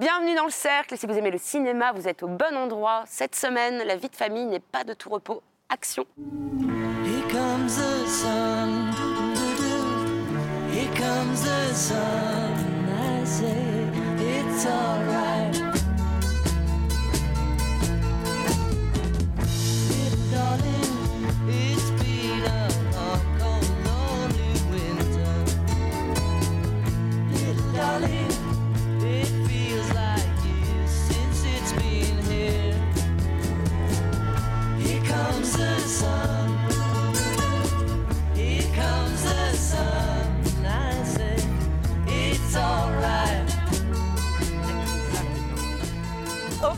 Bienvenue dans le cercle. Si vous aimez le cinéma, vous êtes au bon endroit. Cette semaine, la vie de famille n'est pas de tout repos. Action. Here comes the sun. Here comes the sun. I say it's alright.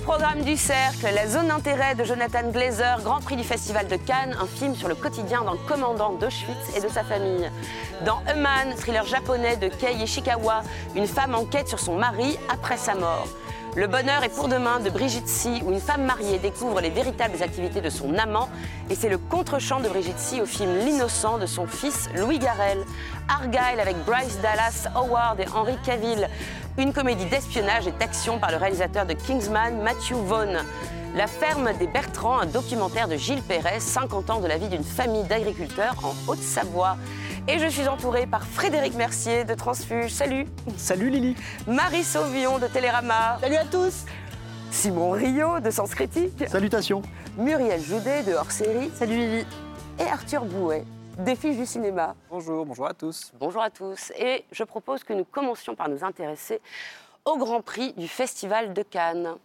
Programme du Cercle, la zone d'intérêt de Jonathan Glazer, Grand Prix du Festival de Cannes, un film sur le quotidien d'un commandant d'Auschwitz et de sa famille. Dans A thriller japonais de Kei Ishikawa, une femme enquête sur son mari après sa mort. Le bonheur est pour demain de Brigitte Si, où une femme mariée découvre les véritables activités de son amant. Et c'est le contre-champ de Brigitte Si au film L'innocent de son fils Louis Garrel. Argyle avec Bryce Dallas Howard et Henry Cavill. Une comédie d'espionnage et d'action par le réalisateur de Kingsman, Matthew Vaughn. La ferme des Bertrands, un documentaire de Gilles Perret, 50 ans de la vie d'une famille d'agriculteurs en Haute-Savoie. Et je suis entourée par Frédéric Mercier de Transfuge. Salut. Salut Lily. Marie Sauvion de Télérama. Salut à tous. Simon Rio de Sens Critique. Salutations. Muriel Joudet de Hors Série. Salut Lily. Et Arthur Bouet des fiches du cinéma. Bonjour, bonjour à tous. Bonjour à tous. Et je propose que nous commencions par nous intéresser au Grand Prix du Festival de Cannes.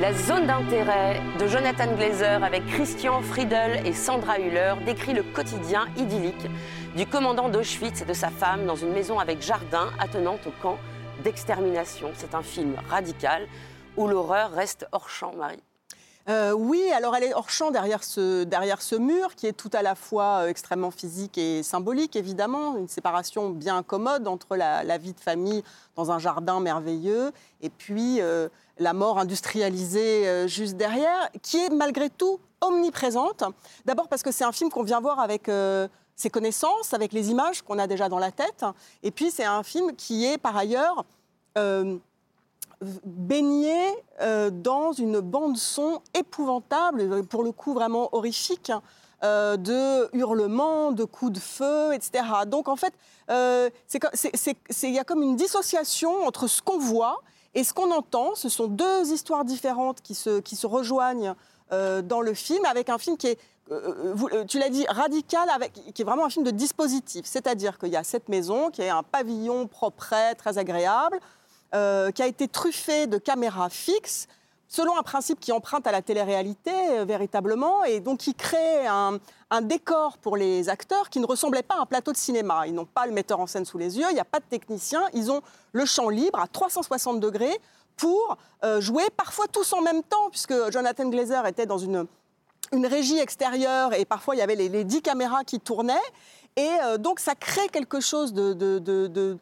La zone d'intérêt de Jonathan Glazer avec Christian Friedel et Sandra Hüller décrit le quotidien idyllique du commandant d'Auschwitz et de sa femme dans une maison avec jardin attenante au camp d'extermination. C'est un film radical où l'horreur reste hors champ, Marie. Euh, oui, alors elle est hors champ derrière ce, derrière ce mur qui est tout à la fois euh, extrêmement physique et symbolique, évidemment. Une séparation bien commode entre la, vie de famille dans un jardin merveilleux et puis euh, la mort industrialisée juste derrière, qui est malgré tout omniprésente. D'abord parce que c'est un film qu'on vient voir avec ses connaissances, avec les images qu'on a déjà dans la tête. Et puis c'est un film qui est par ailleurs baigné euh, dans une bande son épouvantable, pour le coup vraiment horrifique, euh, de hurlements, de coups de feu, etc. Donc en fait, euh, il y a comme une dissociation entre ce qu'on voit et ce qu'on entend. Ce sont deux histoires différentes qui se, qui se rejoignent dans le film, avec un film qui est tu l'as dit, radical, avec, qui est vraiment un film de dispositif. C'est-à-dire qu'il y a cette maison qui est un pavillon propre, très agréable, euh, qui a été truffé de caméras fixes, selon un principe qui emprunte à la télé-réalité euh, véritablement, et donc qui crée un, décor pour les acteurs qui ne ressemblait pas à un plateau de cinéma. Ils n'ont pas le metteur en scène sous les yeux, il n'y a pas de technicien, ils ont le champ libre à 360 degrés pour euh, jouer parfois tous en même temps, puisque Jonathan Glazer était dans une, une régie extérieure et parfois il y avait les, dix caméras qui tournaient. Et donc ça crée quelque chose de,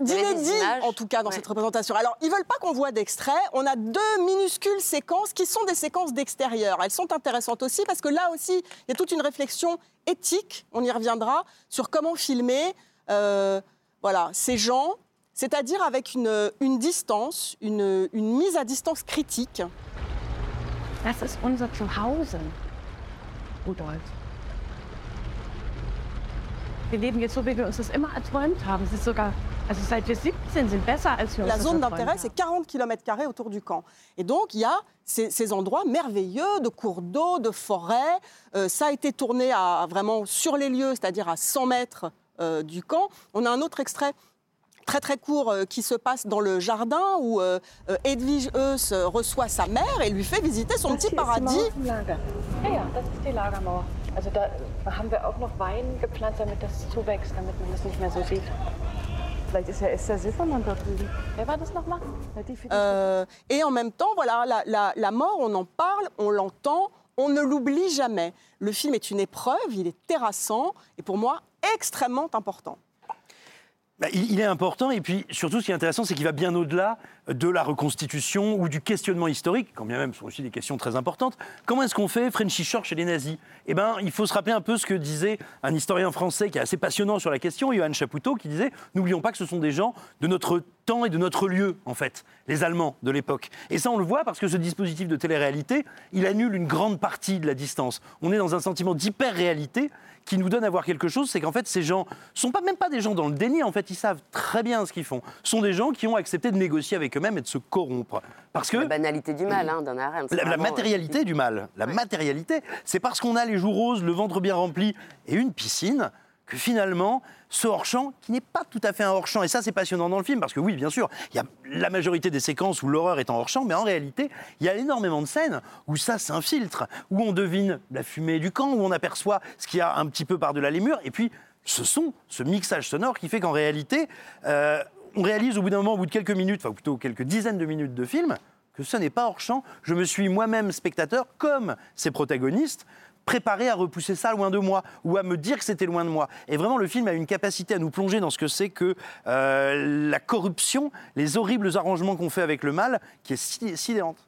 d'inédit, en tout cas, dans cette représentation. Alors, ils veulent pas qu'on voit d'extrait. On a deux minuscules séquences qui sont des séquences d'extérieur. Elles sont intéressantes aussi parce que là aussi, il y a toute une réflexion éthique, on y reviendra, sur comment filmer euh, voilà, ces gens, c'est-à-dire avec une, une distance, une, une, mise à distance critique. Das ist unser Zuhause, Rudolf. Wir leben jetzt so, wie wir uns das immer erträumt haben. Es ist sogar la zone d'intérêt, c'est 40 km autour du camp. Et donc, il y a ces, endroits merveilleux de cours d'eau, de forêts. Euh, ça a été tourné à, vraiment sur les lieux, c'est-à-dire à 100 mètres euh, du camp. On a un autre extrait très très court euh, qui se passe dans le jardin où Edwige Eus reçoit sa mère et lui fait visiter son petit paradis. Das so sieht. Euh, et en même temps, voilà, la, la mort, on en parle, on l'entend, on ne l'oublie jamais. Le film est une épreuve, il est terrassant et pour moi extrêmement important. Bah, il, est important, et puis surtout, ce qui est intéressant, c'est qu'il va bien au-delà de la reconstitution ou du questionnement historique, quand bien même ce sont aussi des questions très importantes. Comment est-ce qu'on fait Frenchy Shore chez les nazis? Eh bien, il faut se rappeler un peu ce que disait un historien français qui est assez passionnant sur la question, Johan Chapoutot, qui disait N'oublions pas que ce sont des gens de notre temps et de notre lieu, en fait, les Allemands de l'époque. Et ça, on le voit parce que ce dispositif de télé-réalité, il annule une grande partie de la distance. On est dans un sentiment d'hyper-réalité qui nous donne à voir quelque chose, c'est qu'en fait, ces gens sont pas même pas des gens dans le déni, en fait, ils savent très bien ce qu'ils font. Ce sont des gens qui ont accepté de négocier avec eux-mêmes et de se corrompre. Parce que La banalité du mal, hein, d'un c'est la, la euh, matérialité du mal, la matérialité, c'est parce qu'on a les joues roses, le ventre bien rempli et une piscine que finalement, ce hors-champ, qui n'est pas tout à fait un hors-champ, et ça c'est passionnant dans le film, parce que oui, bien sûr, il y a la majorité des séquences où l'horreur est en hors-champ, mais en réalité, il y a énormément de scènes où ça s'infiltre, où on devine la fumée du camp, où on aperçoit ce qu'il y a un petit peu par-delà les murs, et puis ce son, ce mixage sonore qui fait qu'en réalité, euh, on réalise au bout d'un moment, au bout de quelques minutes, enfin plutôt quelques dizaines de minutes de film, que ce n'est pas hors champ. Je me suis moi-même spectateur, comme ces protagonistes, préparé à repousser ça loin de moi ou à me dire que c'était loin de moi. Et vraiment, le film a une capacité à nous plonger dans ce que c'est que euh, la corruption, les horribles arrangements qu'on fait avec le mal, qui est si- sidérante.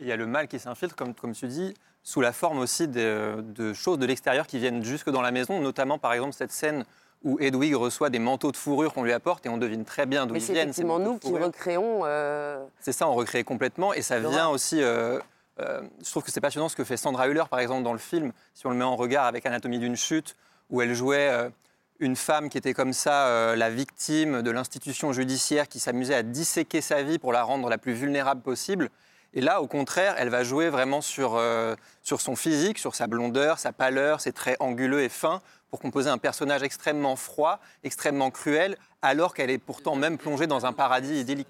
Il y a le mal qui s'infiltre, comme, tu dis, sous la forme aussi de, de choses de l'extérieur qui viennent jusque dans la maison, notamment par exemple cette scène où Hedwig reçoit des manteaux de fourrure qu'on lui apporte et on devine très bien d'où ils c'est viennent. ces effectivement manteaux nous qui recréons. euh, C'est ça, on recrée complètement et ça vient aussi. euh, euh, je trouve que c'est passionnant ce que fait Sandra Hüller, par exemple, dans le film, si on le met en regard avec Anatomie d'une chute, où elle jouait une femme qui était comme ça, euh, la victime de l'institution judiciaire qui s'amusait à disséquer sa vie pour la rendre la plus vulnérable possible. Et là, au contraire, elle va jouer vraiment sur, euh, sur son physique, sur sa blondeur, sa pâleur, ses traits anguleux et fins, pour composer un personnage extrêmement froid, extrêmement cruel, alors qu'elle est pourtant même plongée dans un paradis idyllique.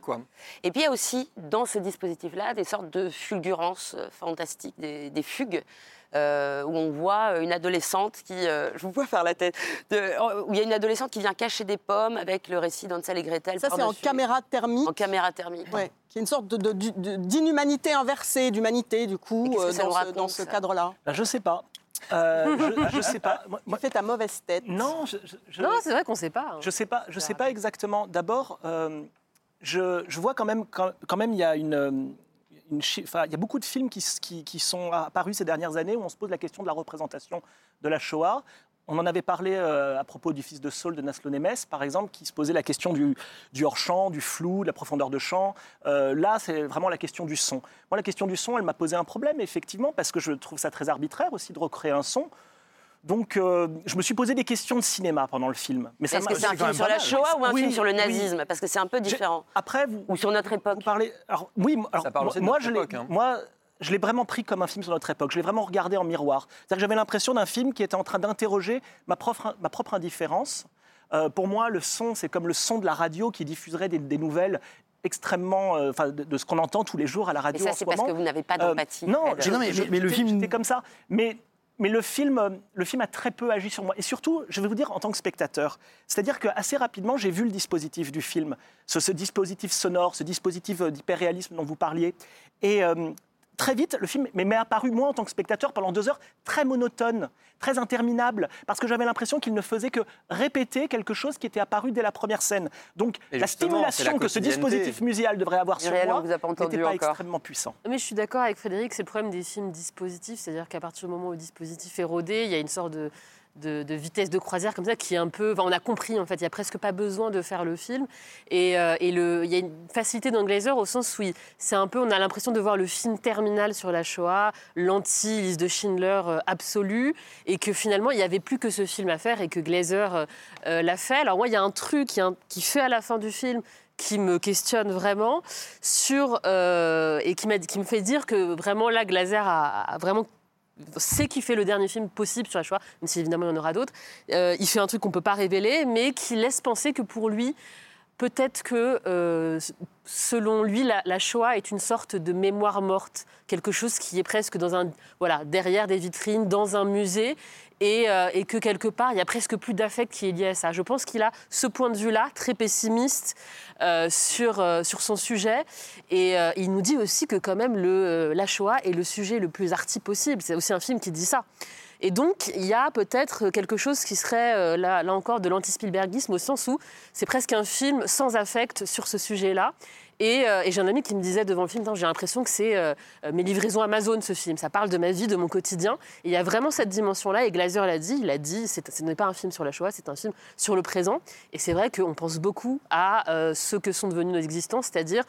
Et puis il y a aussi dans ce dispositif-là des sortes de fulgurances euh, fantastiques, des fugues. Euh, où on voit une adolescente qui, euh, je vous vois faire la tête, de- où il y a une adolescente qui vient cacher des pommes avec le récit d'Hansel et Gretel. Ça, c'est en caméra thermique. En caméra thermique. Ouais, qui est une sorte de- de- de- d'inhumanité inversée, d'humanité, du coup, euh, dans ce, raconte, dans ce cadre-là. Ben, je sais pas. Euh, je, je sais pas. Moi- Tu fais ta mauvaise tête. non, je, je, je- Non, c'est vrai qu'on ne sait pas. hein. je sais pas. Je sais pas exactement. D'abord, euh, je, je vois quand même quand, quand même il y a une, euh, il y a beaucoup de films qui, sont apparus ces dernières années où on se pose la question de la représentation de la Shoah. On en avait parlé euh, à propos du fils de Saul de Naslo Nemes, par exemple, qui se posait la question du, du hors-champ, du flou, de la profondeur de champ. Euh, là, c'est vraiment la question du son. Moi, la question du son, elle m'a posé un problème, effectivement, parce que je trouve ça très arbitraire aussi de recréer un son. Donc, euh, je me suis posé des questions de cinéma pendant le film. Mais ça Est-ce que c'est un film sur la. Shoah ou un Oui, film sur le oui. nazisme? Parce que c'est un peu J'ai- différent. Après, vous, Ou sur notre époque. vous parlez. Alors, oui, alors, Ça parle aussi de moi, notre je l'ai- époque, hein. moi, je l'ai vraiment pris comme un film sur notre époque. Je l'ai vraiment regardé en miroir. C'est-à-dire que j'avais l'impression d'un film qui était en train d'interroger ma propre, ma propre indifférence. Euh, pour moi, le son, c'est comme le son de la radio qui diffuserait des, des nouvelles extrêmement, euh, enfin, de, de ce qu'on entend tous les jours à la radio ça, en c'est ce parce moment. que vous n'avez pas Euh, d'empathie. non, Non, mais- mais le film- j'étais comme ça. Mais, mais le, film, le film a très peu agi sur moi. Et surtout, je vais vous dire en tant que spectateur, c'est-à-dire qu'assez rapidement, j'ai vu le dispositif du film, ce, dispositif sonore, ce dispositif d'hyperréalisme dont vous parliez. Et euh, très vite, le film m'est apparu, moi, en tant que spectateur, pendant deux heures, très monotone, très interminable, parce que j'avais l'impression qu'il ne faisait que répéter quelque chose qui était apparu dès la première scène. Donc, Et la stimulation que ce dispositif musical devrait avoir sur moi n'était pas encore. extrêmement puissant. Mais je suis d'accord avec Frédéric, c'est le problème des films dispositifs, c'est-à-dire qu'à partir du moment où le dispositif est rodé, il y a une sorte de, de, vitesse de croisière comme ça qui est un peu. On a compris en fait, il n'y a presque pas besoin de faire le film. Et, euh, et le, il y a une facilité dans Glazer au sens où c'est un peu, on a l'impression de voir le film terminal sur la Shoah, l'anti-liste de Schindler euh, absolu, et que finalement il n'y avait plus que ce film à faire et que Glazer euh, euh, l'a fait. Alors moi, il y a un truc qui, qui fait à la fin du film qui me questionne vraiment sur et qui, me fait dire que vraiment là Glazer a, a vraiment sait qu'il fait le dernier film possible sur la Shoah, même si évidemment il y en aura d'autres. Euh, il fait un truc qu'on ne peut pas révéler, mais qui laisse penser que pour lui, peut-être que euh, selon lui, la, la Shoah est une sorte de mémoire morte, quelque chose qui est presque dans un, voilà, derrière des vitrines, dans un musée, et, euh, et que quelque part, il y a presque plus d'affect qui est lié à ça. Je pense qu'il a ce point de vue-là, très pessimiste euh, sur, euh, sur son sujet, et il nous dit aussi que quand même le, la Shoah est le sujet le plus arty possible. C'est aussi un film qui dit ça. Et donc, il y a peut-être quelque chose qui serait, là, là encore, de l'anti-Spielbergisme, au sens où c'est presque un film sans affect sur ce sujet-là. Et, euh, et j'ai un ami qui me disait devant le film, j'ai l'impression que c'est euh, mes livraisons Amazon, ce film. Ça parle de ma vie, de mon quotidien. Il y a vraiment cette dimension-là. Et Glazer l'a dit, il a dit, ce n'est pas un film sur la Shoah, c'est un film sur le présent. Et c'est vrai qu'on pense beaucoup à euh, ce que sont devenus nos existences, c'est-à-dire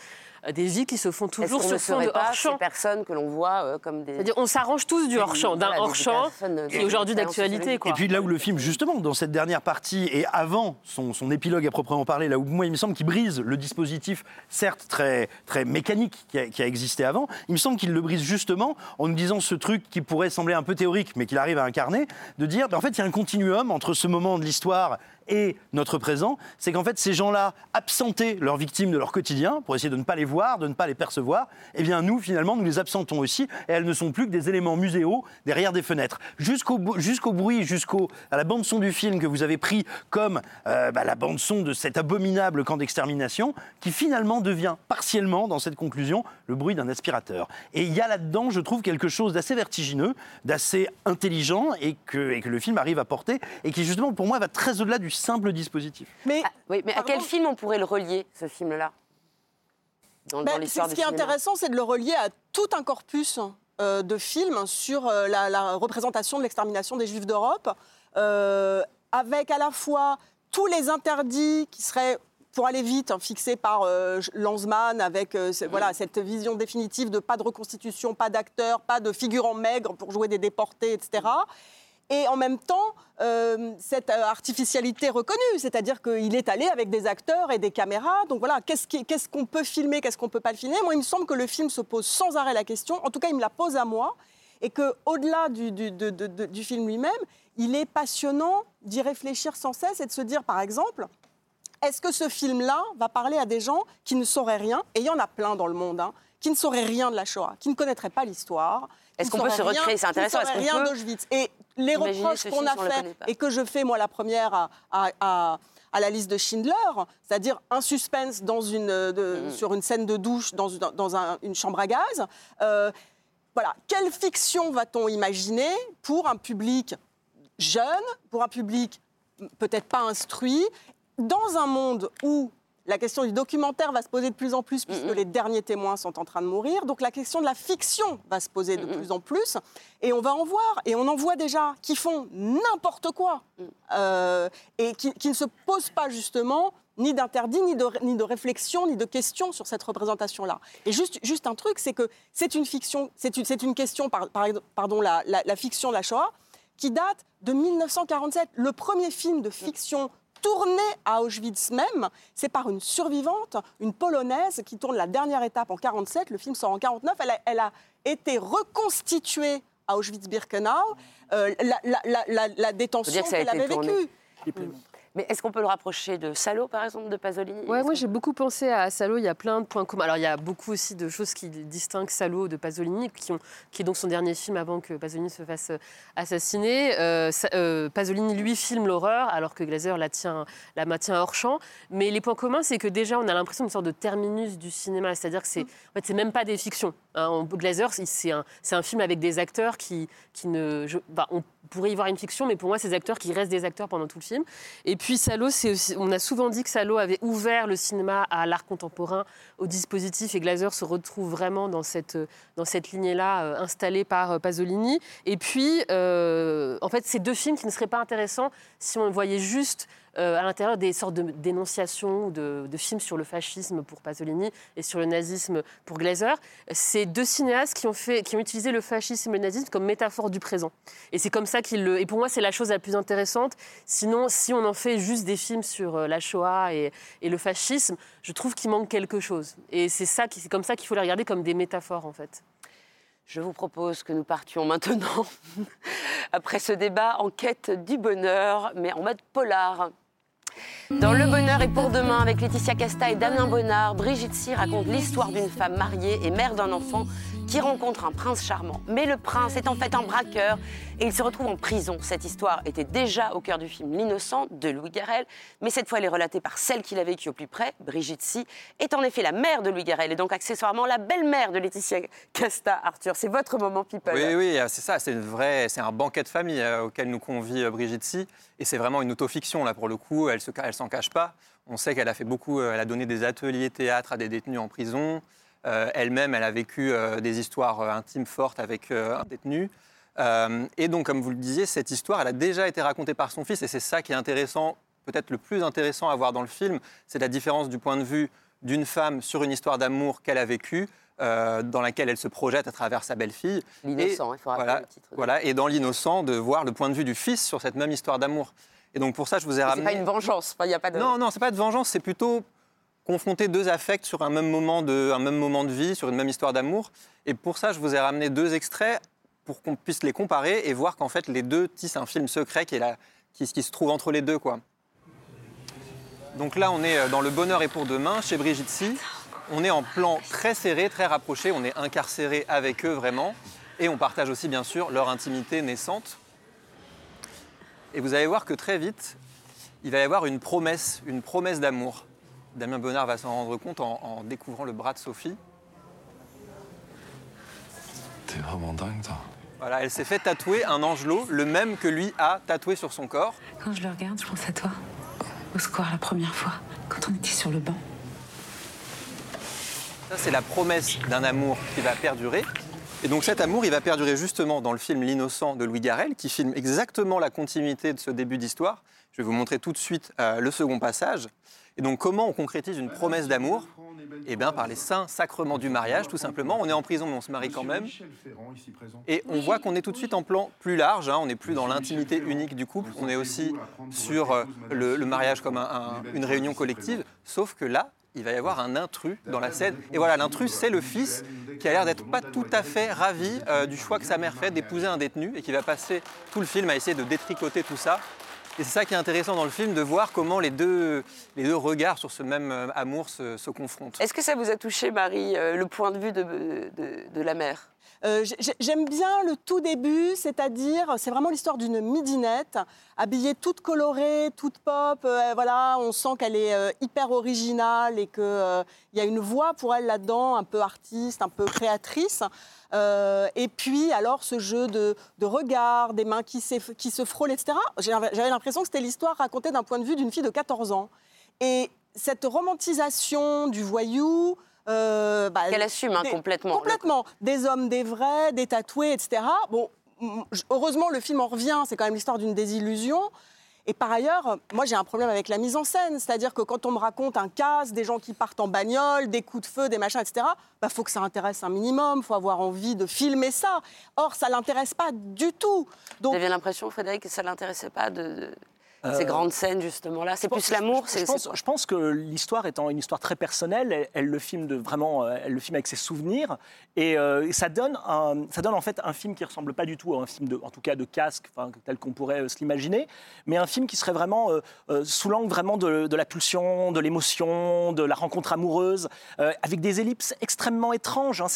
des vies qui se font toujours qu'on sur fond de hors-champ. ces personnes que l'on voit euh, comme des... C'est-à-dire, on s'arrange tous du hors-champ, d'un hors-champ qui est aujourd'hui d'actualité. Et puis là où le film, justement, dans cette dernière partie et avant son, son épilogue à proprement parler, là où moi il me semble qu'il brise le dispositif, certes très, très mécanique qui a, qui a existé avant, il me semble qu'il le brise justement en nous disant ce truc qui pourrait sembler un peu théorique mais qu'il arrive à incarner, de dire ben, en fait il y a un continuum entre ce moment de l'histoire et notre présent, c'est qu'en fait ces gens-là absentaient leurs victimes de leur quotidien pour essayer de ne pas les voir, de ne pas les percevoir, et bien nous finalement nous les absentons aussi et elles ne sont plus que des éléments muséaux derrière des fenêtres. Jusqu'au jusqu'au bruit, jusqu'au à la bande son du film que vous avez pris comme euh, bah, la bande son de cet abominable camp d'extermination, qui finalement devient partiellement dans cette conclusion le bruit d'un aspirateur. Et il y a là-dedans, je trouve, quelque chose d'assez vertigineux, d'assez intelligent et que, et que le film arrive à porter et qui justement pour moi va très au-delà du simple dispositif. Mais Ah, oui, mais à quel film on pourrait le relier, ce film-là? Dans, Ben, l'histoire ce du qui est intéressant, c'est de le relier à tout un corpus euh, de films sur euh, la, la représentation de l'extermination des Juifs d'Europe, euh, avec à la fois tous les interdits qui seraient pour aller vite, hein, fixés par euh, Lanzmann, avec euh, voilà, cette vision définitive de pas de reconstitution, pas d'acteurs, pas de figurants maigres pour jouer des déportés, etc. Et en même temps, euh, cette artificialité reconnue, c'est-à-dire qu'il est allé avec des acteurs et des caméras. Donc voilà, qu'est-ce qu'on peut filmer, qu'est-ce qu'on peut pas le filmer? Moi, il me semble que le film se pose sans arrêt la question. En tout cas, il me la pose à moi. Et qu'au-delà du, du, de- de- du film lui-même, il est passionnant d'y réfléchir sans cesse et de se dire, par exemple, est-ce que ce film-là va parler à des gens qui ne sauraient rien? Et il y en a plein dans le monde, hein, qui ne sauraient rien de la Shoah, qui ne connaîtraient pas l'histoire. Est-ce ne qu'on peut se recréer? C'est ne intéressant. Est-ce qu'on rien peut d'Auschwitz? Et les reproches qu'on a si fait et que je fais moi la première à, à- à- à la liste de Schindler, c'est-à-dire un suspense dans une, euh, de- Mm. sur une scène de douche dans, une- dans un- une chambre à gaz. euh, voilà, quelle fiction va-t-on imaginer pour un public jeune, pour un public peut-être pas instruit, dans un monde où la question du documentaire va se poser de plus en plus puisque les derniers témoins sont en train de mourir. Donc la question de la fiction va se poser de plus en plus. Et on va en voir, et on en voit déjà, qui font n'importe quoi Mhm. euh, et qui, qui ne se posent pas justement ni d'interdit, ni de, ni de réflexion, ni de questions sur cette représentation-là. Et juste, juste un truc, c'est que c'est une fiction, c'est une, question, par, par- pardon, la, la- la fiction de la Shoah, qui date de 1947. Le premier film de fiction tourné à Auschwitz même, c'est par une survivante, une polonaise qui tourne la dernière étape en 47. Le film sort en 49. Elle a, elle a été reconstituée à Auschwitz-Birkenau. Euh, la, la- la- la- la détention qu'elle avait vécue. Mais est-ce qu'on peut le rapprocher de Salo, par exemple, de Pasolini? Ouais, Est-ce moi j'ai beaucoup pensé à Salo, il y a plein de points communs. Alors il y a beaucoup aussi de choses qui distinguent Salo de Pasolini, qui, ont, qui est donc son dernier film avant que Pasolini se fasse euh, assassiner. Euh, euh, Pasolini, lui, filme l'horreur, alors que Glazer la, tient, la maintient hors champ. Mais les points communs, c'est que déjà on a l'impression d'une sorte de terminus du cinéma, c'est-à-dire que c'est en fait, c'est même pas des fictions. Hein. On- Glazer, c'est- un, un film avec des acteurs qui, qui ne... bah, on pourrait y voir une fiction, mais pour moi, c'est des acteurs qui restent des acteurs pendant tout le film. Et puis Salo, aussi- on a souvent dit que Salo avait ouvert le cinéma à l'art contemporain, au dispositif, et Glazer se retrouve vraiment dans cette, dans cette lignée-là euh, installée par euh, Pasolini. Et puis, euh, en fait, c'est deux films qui ne seraient pas intéressants si on voyait juste euh, à l'intérieur des sortes de dénonciations, de, de films sur le fascisme pour Pasolini et sur le nazisme pour Glazer. C'est deux cinéastes qui ont, fait, qui ont utilisé le fascisme et le nazisme comme métaphore du présent. Et c'est comme ça qu'ils le. Et pour moi, c'est la chose la plus intéressante. Sinon, si on en fait juste des films sur euh, la Shoah et, le fascisme, je trouve qu'il manque quelque chose. Et c'est ça, c'est comme ça qu'il faut les regarder comme des métaphores, en fait. Je vous propose que nous partions maintenant, après ce débat, en quête du bonheur, mais en mode polar. Dans Le Bonheur est pour demain, avec Laetitia Casta et Damien Bonnard, Brigitte Si raconte l'histoire d'une femme mariée et mère d'un enfant qui rencontre un prince charmant. Mais le prince est en fait un braqueur et il se retrouve en prison. Cette histoire était déjà au cœur du film L'innocent de Louis Garrel, mais cette fois elle est relatée par celle qui l'a vécue au plus près, Brigitte Si, est en effet la mère de Louis Garrel et donc accessoirement la belle-mère de Laetitia Casta. Arthur, c'est votre moment people. Oui, oui, euh, c'est ça, c'est c'est un banquet de famille euh, auquel nous convie euh, Brigitte Si, et c'est vraiment une autofiction là pour le coup. Elle se, elle s'en cache pas. On sait qu'elle a fait beaucoup, euh, elle a donné des ateliers théâtre à des détenus en prison. Euh, Elle-même, elle a vécu euh, des histoires euh, intimes fortes avec un détenu. Et donc, comme vous le disiez, cette histoire, elle a déjà été racontée par son fils, et c'est ça qui est intéressant, peut-être le plus intéressant à voir dans le film, c'est la différence du point de vue d'une femme sur une histoire d'amour qu'elle a vécue, euh, dans laquelle elle se projette à travers sa belle-fille. L'innocent, il faut rappeler voilà, le titre. Voilà, et dans l'innocent, de voir le point de vue du fils sur cette même histoire d'amour. Et donc pour ça, je vous ai C'est ramené. pas une vengeance, il n'y a pas de... Non, non, c'est pas de vengeance, c'est plutôt confronter deux affects sur un même moment de, vie, sur une même histoire d'amour. Et pour ça, je vous ai ramené deux extraits pour qu'on puisse les comparer et voir qu'en fait les deux tissent un film secret qui, est là, qui, se trouve entre les deux, quoi. Donc là, on est euh, dans Le Bonheur est pour demain, chez Brigitte Si. On est en plan très serré, très rapproché. On est incarcéré avec eux vraiment. Et on partage aussi, bien sûr, leur intimité naissante. Et vous allez voir que très vite, il va y avoir une promesse, une promesse d'amour. Damien Bonnard va s'en rendre compte en, en découvrant le bras de Sophie. T'es vraiment dingue, toi. Voilà, elle s'est fait tatouer un angelot, le même que lui a tatoué sur son corps. Quand je le regarde, je pense à toi. Au square la première fois, quand on était sur le banc. Ça, c'est la promesse d'un amour qui va perdurer. Et donc cet amour, il va perdurer justement dans le film L'innocent de Louis Garrel, qui filme exactement la continuité de ce début d'histoire. Je vais vous montrer tout de suite euh, le second passage. Et donc comment on concrétise une promesse d'amour? Eh bien par les saints sacrements du mariage, tout simplement. On est en prison, mais on se marie quand même. Et on voit qu'on est tout de suite en plan plus large, hein. on n'est plus dans l'intimité unique du couple, on est aussi sur euh, le, mariage comme un- un- une réunion collective, sauf que là, il va y avoir un intrus dans la scène. Et voilà, l'intrus, c'est le fils qui a l'air d'être pas tout à fait ravi euh, du choix que sa mère fait d'épouser un détenu et qui va passer tout le film à essayer de détricoter tout ça. Et c'est ça qui est intéressant dans le film, de voir comment les deux, les deux regards sur ce même euh, amour se, se confrontent. Est-ce que ça vous a touché, Marie, euh, le point de vue de, de- de la mère? Euh, j'ai- J'aime bien le tout début, c'est-à-dire, c'est vraiment l'histoire d'une midinette, habillée toute colorée, toute pop. euh, voilà, on sent qu'elle est euh, hyper originale et qu'il y a une voix pour elle là-dedans, un peu artiste, un peu créatrice. Et puis, alors, ce jeu de, de regard, des mains qui, qui se frôlent, etc. J'avais l'impression que c'était l'histoire racontée d'un point de vue d'une fille de 14 ans. Et cette romantisation du voyou. Euh, bah, Qu'elle assume hein, des- complètement. Complètement. Des hommes, des vrais, des tatoués, etc. Bon, mm, heureusement, le film en revient. C'est quand même l'histoire d'une désillusion. Et par ailleurs, moi j'ai un problème avec la mise en scène, c'est-à-dire que quand on me raconte un casse, des gens qui partent en bagnole, des coups de feu, des machins, etc., bah faut que ça intéresse un minimum, faut avoir envie de filmer ça. Or, ça l'intéresse pas du tout. Vous Donc, aviez l'impression, Frédéric, que ça ne l'intéressait pas de- Euh, ces grandes scènes, justement là C'est plus l'amour je, c'est je pense, je pense que l'histoire étant une histoire très personnelle, elle, elle le filme de vraiment, euh, elle le filme avec ses souvenirs et, euh, et ça donne un- ça donne en fait un film qui ressemble pas du tout à un film de, en tout cas de casque, enfin, tel qu'on pourrait euh, se l'imaginer, mais un film qui serait vraiment sous l'angle vraiment de, de la pulsion, de l'émotion, de la rencontre amoureuse, avec des ellipses extrêmement étranges. hein.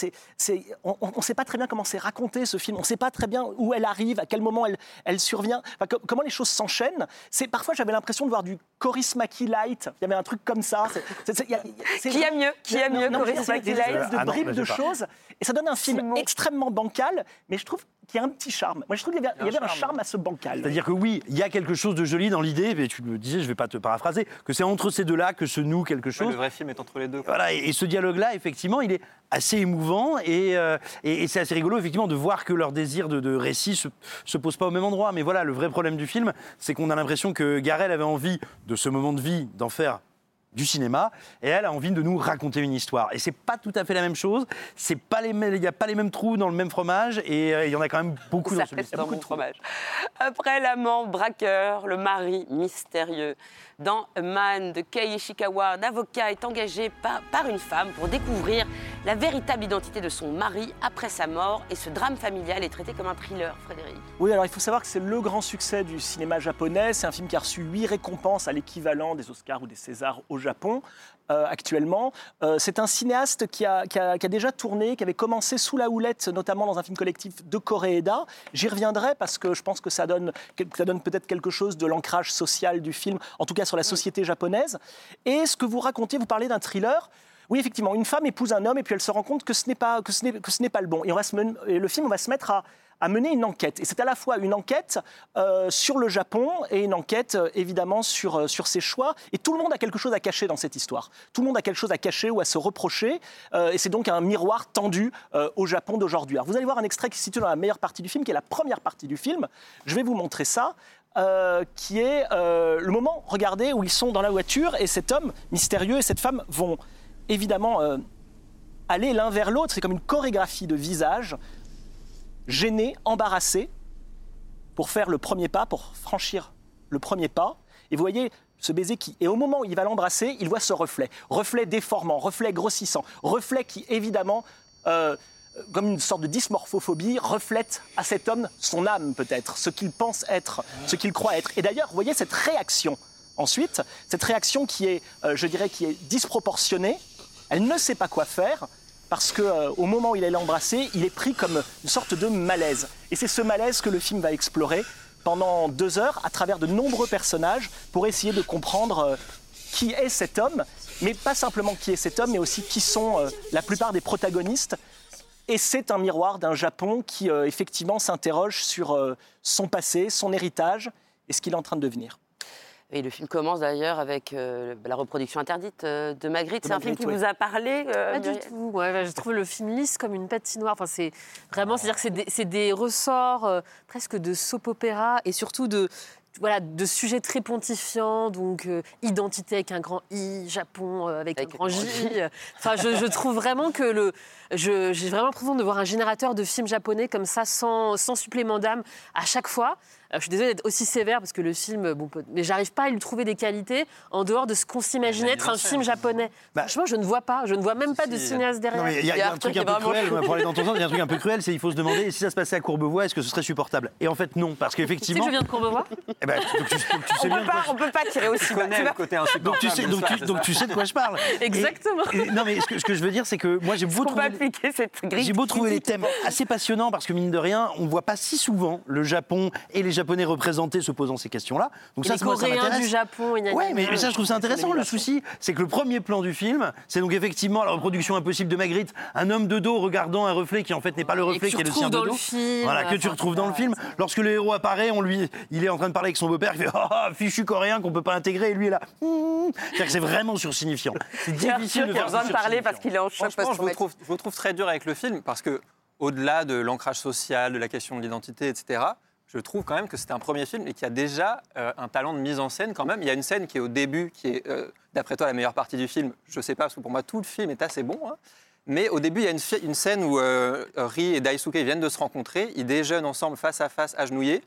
On ne sait pas très bien comment c'est raconté ce film, on ne sait pas très bien où elle arrive, à quel moment elle, elle survient, Enfin, co- comment les choses s'enchaînent. C'est parfois j'avais l'impression de voir du Coris Maki Light. Il y avait un truc comme ça. C'est- c'est- c'est- il y a- il y a- c'est- Qui a mieux Qui a mieux non, Coris Maki des Light de Ah bribes de choses. Et ça donne un film extrêmement bancal, mais je trouve qu'il y a un petit charme. Moi, je trouve qu'il y avait, il y avait un charme à ce bancal. C'est-à-dire que oui, il y a quelque chose de joli dans l'idée, mais tu me disais, je ne vais pas te paraphraser, que c'est entre ces deux-là que se noue quelque Ouais, chose. le vrai film est entre les deux. quoi. Voilà, et, et ce dialogue-là, effectivement, il est assez émouvant et, euh, et- et c'est assez rigolo, effectivement, de voir que leur désir de, de récit se, se pose pas au même endroit. Mais voilà, le vrai problème du film, c'est qu'on a l'impression que Garel avait envie de ce moment de vie d'en faire du cinéma et elle a envie de nous raconter une histoire et c'est pas tout à fait la même chose c'est pas les mêmes- il y a pas les mêmes trous dans le même fromage et euh, il y en a quand même beaucoup Ça dans celui-ci dans mon fromage. Après l'amant braqueur, le mari mystérieux. Dans A Man de Kei Ishikawa, un avocat est engagé par, par une femme pour découvrir la véritable identité de son mari après sa mort. Et ce drame familial est traité comme un thriller, Frédéric. Oui, alors il faut savoir que c'est le grand succès du cinéma japonais. C'est un film qui a reçu huit récompenses à l'équivalent des Oscars ou des Césars au Japon euh, actuellement. Euh, c'est un cinéaste qui a, qui a- qui a déjà tourné, qui avait commencé sous la houlette, notamment dans un film collectif de Koreeda. J'y reviendrai parce que je pense que ça donne, que ça donne peut-être quelque chose de l'ancrage social du film, en tout cas sur la société japonaise. Et ce que vous racontiez, vous parlez d'un thriller. Oui, effectivement, une femme épouse un homme et puis elle se rend compte que ce n'est pas, que ce n'est, que ce n'est pas le bon. Et, on va se men- et le film, on va se mettre à, à mener une enquête. Et c'est à la fois une enquête euh, sur le Japon et une enquête, euh, évidemment, sur, euh, sur ses choix. Et tout le monde a quelque chose à cacher dans cette histoire. Tout le monde a quelque chose à cacher ou à se reprocher. Et c'est donc un miroir tendu au Japon d'aujourd'hui. Alors, vous allez voir un extrait qui se situe dans la meilleure partie du film, qui est la première partie du film. Je vais vous montrer ça. qui est le moment, regardez, où ils sont dans la voiture et cet homme mystérieux et cette femme vont évidemment aller l'un vers l'autre. C'est comme une chorégraphie de visage, gêné, embarrassé, pour faire le premier pas, pour franchir le premier pas. Et vous voyez ce baiser qui, et au moment où il va l'embrasser, il voit ce reflet. Reflet déformant, reflet grossissant, reflet qui, évidemment, euh, comme une sorte de dysmorphophobie, reflète à cet homme son âme, peut-être, ce qu'il pense être, ce qu'il croit être. Et d'ailleurs, vous voyez cette réaction. Ensuite, cette réaction qui est, euh, je dirais, qui est disproportionnée, elle ne sait pas quoi faire parce que euh, moment où il est embrassé, il est pris comme une sorte de malaise. Et c'est ce malaise que le film va explorer pendant deux heures à travers de nombreux personnages pour essayer de comprendre euh, qui est cet homme, mais pas simplement qui est cet homme, mais aussi qui sont euh, la plupart des protagonistes. Et c'est un miroir d'un Japon qui effectivement s'interroge sur son passé, son héritage et ce qu'il est en train de devenir. Et le film commence d'ailleurs avec euh, la reproduction interdite euh, de Magritte. C'est un film qui oui. vous a parlé euh, Pas du tout. Ouais, ouais, je trouve le film lisse comme une patinoire. Enfin, c'est vraiment, c'est-à-dire que c'est des, ressorts euh, presque de soap opéra et surtout de voilà, de sujets très pontifiants, donc euh, identité avec un grand I, Japon euh, avec, Avec un grand J. Enfin, je, je trouve vraiment que le, j'ai vraiment l'impression de voir un générateur de films japonais comme ça, sans, sans supplément d'âme à chaque fois. Je suis désolée d'être aussi sévère parce que le film, bon, mais j'arrive pas à lui trouver des qualités en dehors de ce qu'on s'imaginait être un film japonais. Bah, Franchement, je ne vois pas, je ne vois même pas de cinéaste derrière. Il y a, il y a un truc un peu cruel, pour aller dans ton sens, il y a un truc un peu cruel, c'est il faut se demander si ça se passait à Courbevoie, est-ce que ce serait supportable? Et en fait, non, parce Tu sais que qu'effectivement. je viens de Courbevoie? Eh ben, donc tu, donc tu sais On bien peut pas, quoi on peut pas tirer aussi bas. le côté donc tu sais, de donc ça, tu, donc sais de quoi je parle. Exactement. et- non, mais ce que, ce que je veux dire, c'est que moi j'ai beau trouver. appliquer cette grille. J'ai beau trouver les thèmes assez passionnants parce que mine de rien, on voit pas si souvent le Japon et les Japonais représentés se posant ces questions-là. Donc Et ça, les moi, ça Coréens du Japon, il y a une- mais, mais ça, je trouve ça intéressant. Le souci, c'est que le premier plan du film, c'est donc effectivement la reproduction impossible de Magritte, un homme de dos regardant un reflet qui en fait n'est pas le reflet, qui est le sien de dos. le film, Voilà, que tu retrouves dans le film. Lorsque le héros apparaît, on lui, il est en train de parler avec son beau-père, qui fait ah, fichu coréen qu'on peut pas intégrer, et lui est là. Hum. C'est-à-dire que c'est vraiment sursignifiant. C'est Il difficile de faire besoin de parler parce qu'il est en choc Franchement, je vous, trouve, je vous trouve très dur avec le film parce que, au-delà de l'ancrage social, de la question de l'identité, etc., je trouve quand même que c'était un premier film et qu'il y a déjà euh, un talent de mise en scène quand même. Il y a une scène qui est au début, qui est, euh, d'après toi, la meilleure partie du film. Je sais pas, parce que pour moi, tout le film est assez bon. hein. Mais au début, il y a une, scène où euh, Ri et Daisuke viennent de se rencontrer. Ils déjeunent ensemble, face à face, agenouillés.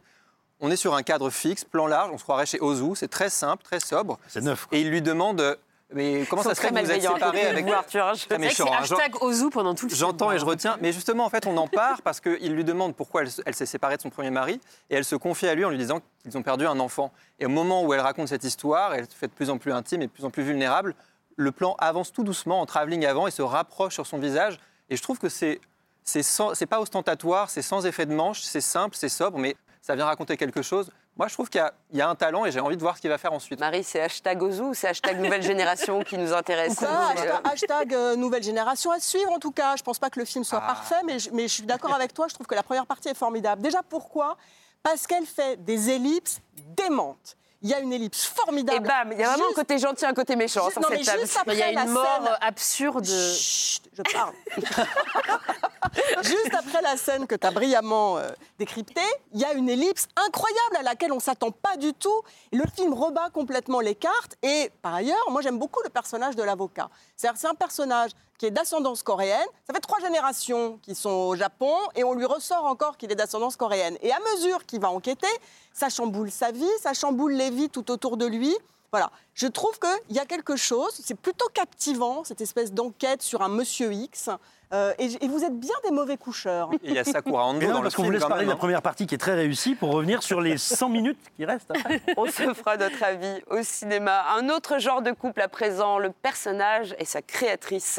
On est sur un cadre fixe, plan large. On se croirait chez Ozu. C'est très simple, très sobre. C'est neuf. quoi. Et il lui demande Mais comment ça sont se fait très que vous êtes séparés avec. Arthur. C'est hashtag Ozu pendant tout le film. J'entends et je retiens. Mais justement, en fait, on en part parce qu'il lui demande pourquoi elle, elle s'est séparée de son premier mari et elle se confie à lui en lui disant qu'ils ont perdu un enfant. Et au moment où elle raconte cette histoire, elle se fait de plus en plus intime et de plus en plus vulnérable. Le plan avance tout doucement en travelling avant et se rapproche sur son visage. Et je trouve que c'est c'est pas ostentatoire, c'est sans effet de manche, c'est simple, c'est sobre, mais ça vient raconter quelque chose. Moi, je trouve qu'il y a- il y, a un talent et j'ai envie de voir ce qu'il va faire ensuite. Marie, c'est hashtag Ozu ou c'est hashtag nouvelle génération qui nous intéresse Ça, hashtag, hashtag, euh, nouvelle génération à suivre en tout cas. Je pense pas que le film soit Ah. parfait, mais je, mais je suis d'accord avec toi. Je trouve que la première partie est formidable. Déjà pourquoi? Parce qu'elle fait des ellipses démentes. Il y a une ellipse formidable. Et bam, il y a vraiment un côté gentil, un côté méchant Juste- sur non, cette mais table. juste après Il y a la une mort scène- absurde. Chut, je parle. Juste après la scène que tu as brillamment euh, décryptée, il y a une ellipse incroyable à laquelle on ne s'attend pas du tout. Le film rebat complètement les cartes. Et par ailleurs, moi j'aime beaucoup le personnage de l'avocat. C'est-à-dire c'est un personnage qui est d'ascendance coréenne. Ça fait trois générations qu'ils sont au Japon et on lui ressort encore qu'il est d'ascendance coréenne. Et à mesure qu'il va enquêter, ça chamboule sa vie, ça chamboule les vies tout autour de lui. Voilà, je trouve qu'il y a quelque chose, c'est plutôt captivant, cette espèce d'enquête sur un monsieur X. Euh, et, et vous êtes bien des mauvais coucheurs. Et il y a Sakura Ando dans le parce qu'on vous laisse parler de la première partie qui est très réussie pour revenir sur les 100 minutes qui restent. après. On se fera notre avis au cinéma. Un autre genre de couple à présent, le personnage et sa créatrice.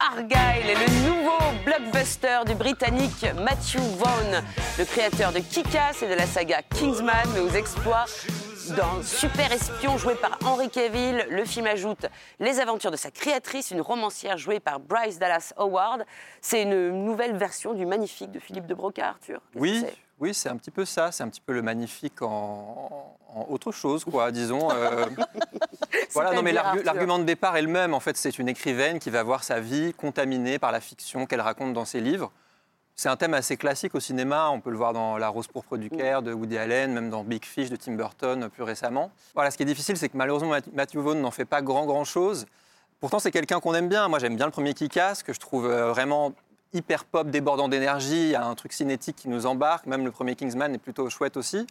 Argyle est le nouveau blockbuster du Britannique Matthew Vaughn, le créateur de Kick-Ass et de la saga Kingsman, mais aux exploits Dans Super Espion, joué par Henry Cavill, le film ajoute les aventures de sa créatrice, une romancière jouée par Bryce Dallas Howard. C'est une nouvelle version du magnifique de Philippe de Broca, Arthur. Oui, c'est? oui, c'est un petit peu ça. C'est un petit peu le magnifique en, en autre chose, quoi, disons. euh. voilà, non, mais l'argument de départ est le même. En fait, c'est une écrivaine qui va voir sa vie contaminée par la fiction qu'elle raconte dans ses livres. C'est un thème assez classique au cinéma. On peut le voir dans La Rose pourpre du Caire de Woody Allen, même dans Big Fish de Tim Burton euh, plus récemment. Voilà, ce qui est difficile, c'est que malheureusement Matthew Vaughn n'en fait pas grand grand chose. Pourtant, c'est quelqu'un qu'on aime bien. Moi, j'aime bien le premier Kick-Ass, que je trouve euh, vraiment hyper pop, débordant d'énergie. A un truc cinétique qui nous embarque. Même le premier Kingsman est plutôt chouette aussi.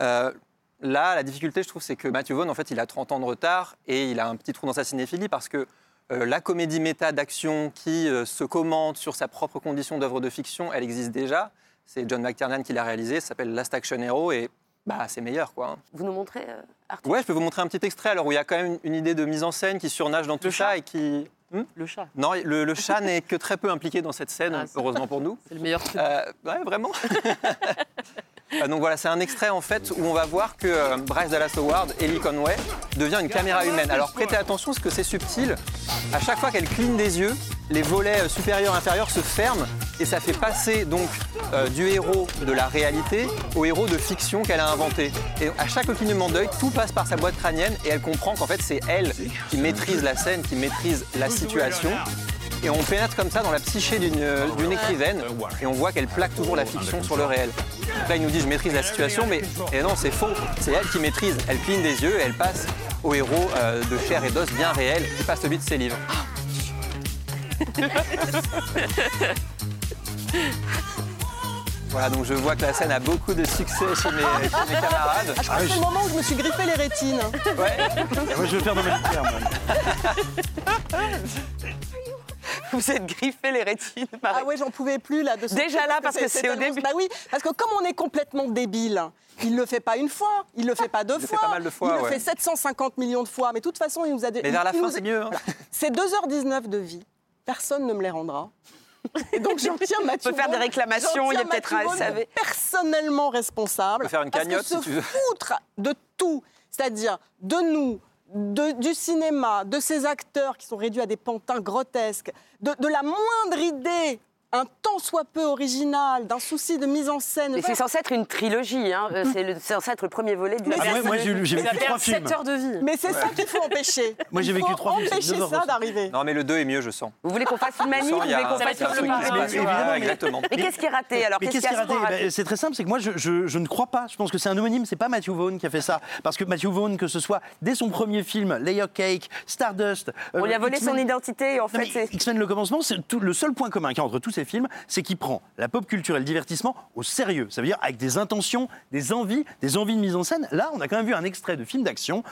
Euh, là, la difficulté, je trouve, c'est que Matthew Vaughn, en fait, il a 30 ans de retard et il a un petit trou dans sa cinéphilie parce que la comédie méta d'action qui euh, se commente sur sa propre condition d'œuvre de fiction, elle existe déjà. C'est John McTiernan qui l'a réalisé, ça s'appelle Last Action Hero et bah, c'est meilleur, quoi. hein. Vous nous montrez, euh, Arthur? Ouais, je peux vous montrer un petit extrait alors où il y a quand même une, une idée de mise en scène qui surnage dans tout ça et qui. Hmm? Le chat. non, le, le chat n'est que très peu impliqué dans cette scène, Ah, heureusement pour nous. C'est le meilleur truc. Euh, ouais, vraiment. Euh, donc voilà, c'est un extrait en fait où on va voir que euh, Bryce Dallas Howard, Ellie Conway, devient une caméra humaine. Alors prêtez attention parce que c'est subtil. À chaque fois qu'elle cligne des yeux, les volets euh, supérieurs et inférieurs se ferment et ça fait passer donc du héros de la réalité au héros de fiction qu'elle a inventé. Et à chaque clignement d'œil, tout passe par sa boîte crânienne et elle comprend qu'en fait c'est elle qui maîtrise la scène, qui maîtrise la situation. Et on pénètre comme ça dans la psyché d'une écrivaine et on voit qu'elle plaque toujours la fiction sur le réel. Donc là, il nous dit je maîtrise la situation, mais et non, c'est faux. C'est elle qui maîtrise. Elle cligne des yeux et elle passe au héros euh, de chair et d'os bien réel qui passe celui de ses livres. Voilà, donc je vois que la scène a beaucoup de succès chez mes, chez mes camarades. Ah, je crois que c'est le moment où je me suis griffé les rétines. Ouais. Moi, je vais le faire ma litière, moi. Vous êtes griffé les rétines, Marie. Ah ouais, j'en pouvais plus là. De ce Déjà truc, là, parce que c'est au début. Bah oui, parce que comme on est complètement débile, il le fait pas une fois, il le fait pas deux le fait fois, pas mal de fois, il le fait 750 millions de fois. Mais de toute façon, il nous a. Mais vers la il fin, c'est mieux. hein. C'est 2h19 de vie. Personne ne me les rendra. Et donc j'en tiens Mathieu. On peut faire des réclamations, il y a peut-être un SAV. personnellement responsable. On peut faire une parce que cagnotte, se si tu veux. foutre de tout, c'est-à-dire de nous, du cinéma, de ces acteurs qui sont réduits à des pantins grotesques, de la moindre idée, un tant soit peu original, d'un souci de mise en scène. Mais c'est censé être une trilogie, hein. Euh, c'est censé être le premier volet du Mais Ah, moi, j'ai vécu trois films. 7 heures de vie. Mais c'est ça qu'il faut empêcher. Moi, j'ai vécu trois films, c'est empêcher ça d'arriver. Non, mais le 2 est mieux, je sens. Vous voulez qu'on fasse une Sans, Vous voulez qu'on fasse un le ouais, mais- exactement. Mais qu'est-ce qui est raté alors? Qu'est-ce qui est raté? Ben, C'est très simple, c'est que moi, je, ne crois pas. Je pense que c'est un homonyme, c'est pas Matthew Vaughn qui a fait ça. Parce que Matthew Vaughn, que ce soit dès son premier film, Layer Cake, Stardust. On euh, lui a volé son identité en fait. X-Men le commencement, c'est le seul point commun qu'il y a entre tous ces c'est qu'il prend la pop culture et le divertissement au sérieux. Ça veut dire avec des intentions, des envies, des envies de mise en scène. Là, on a quand même vu un extrait de film d'action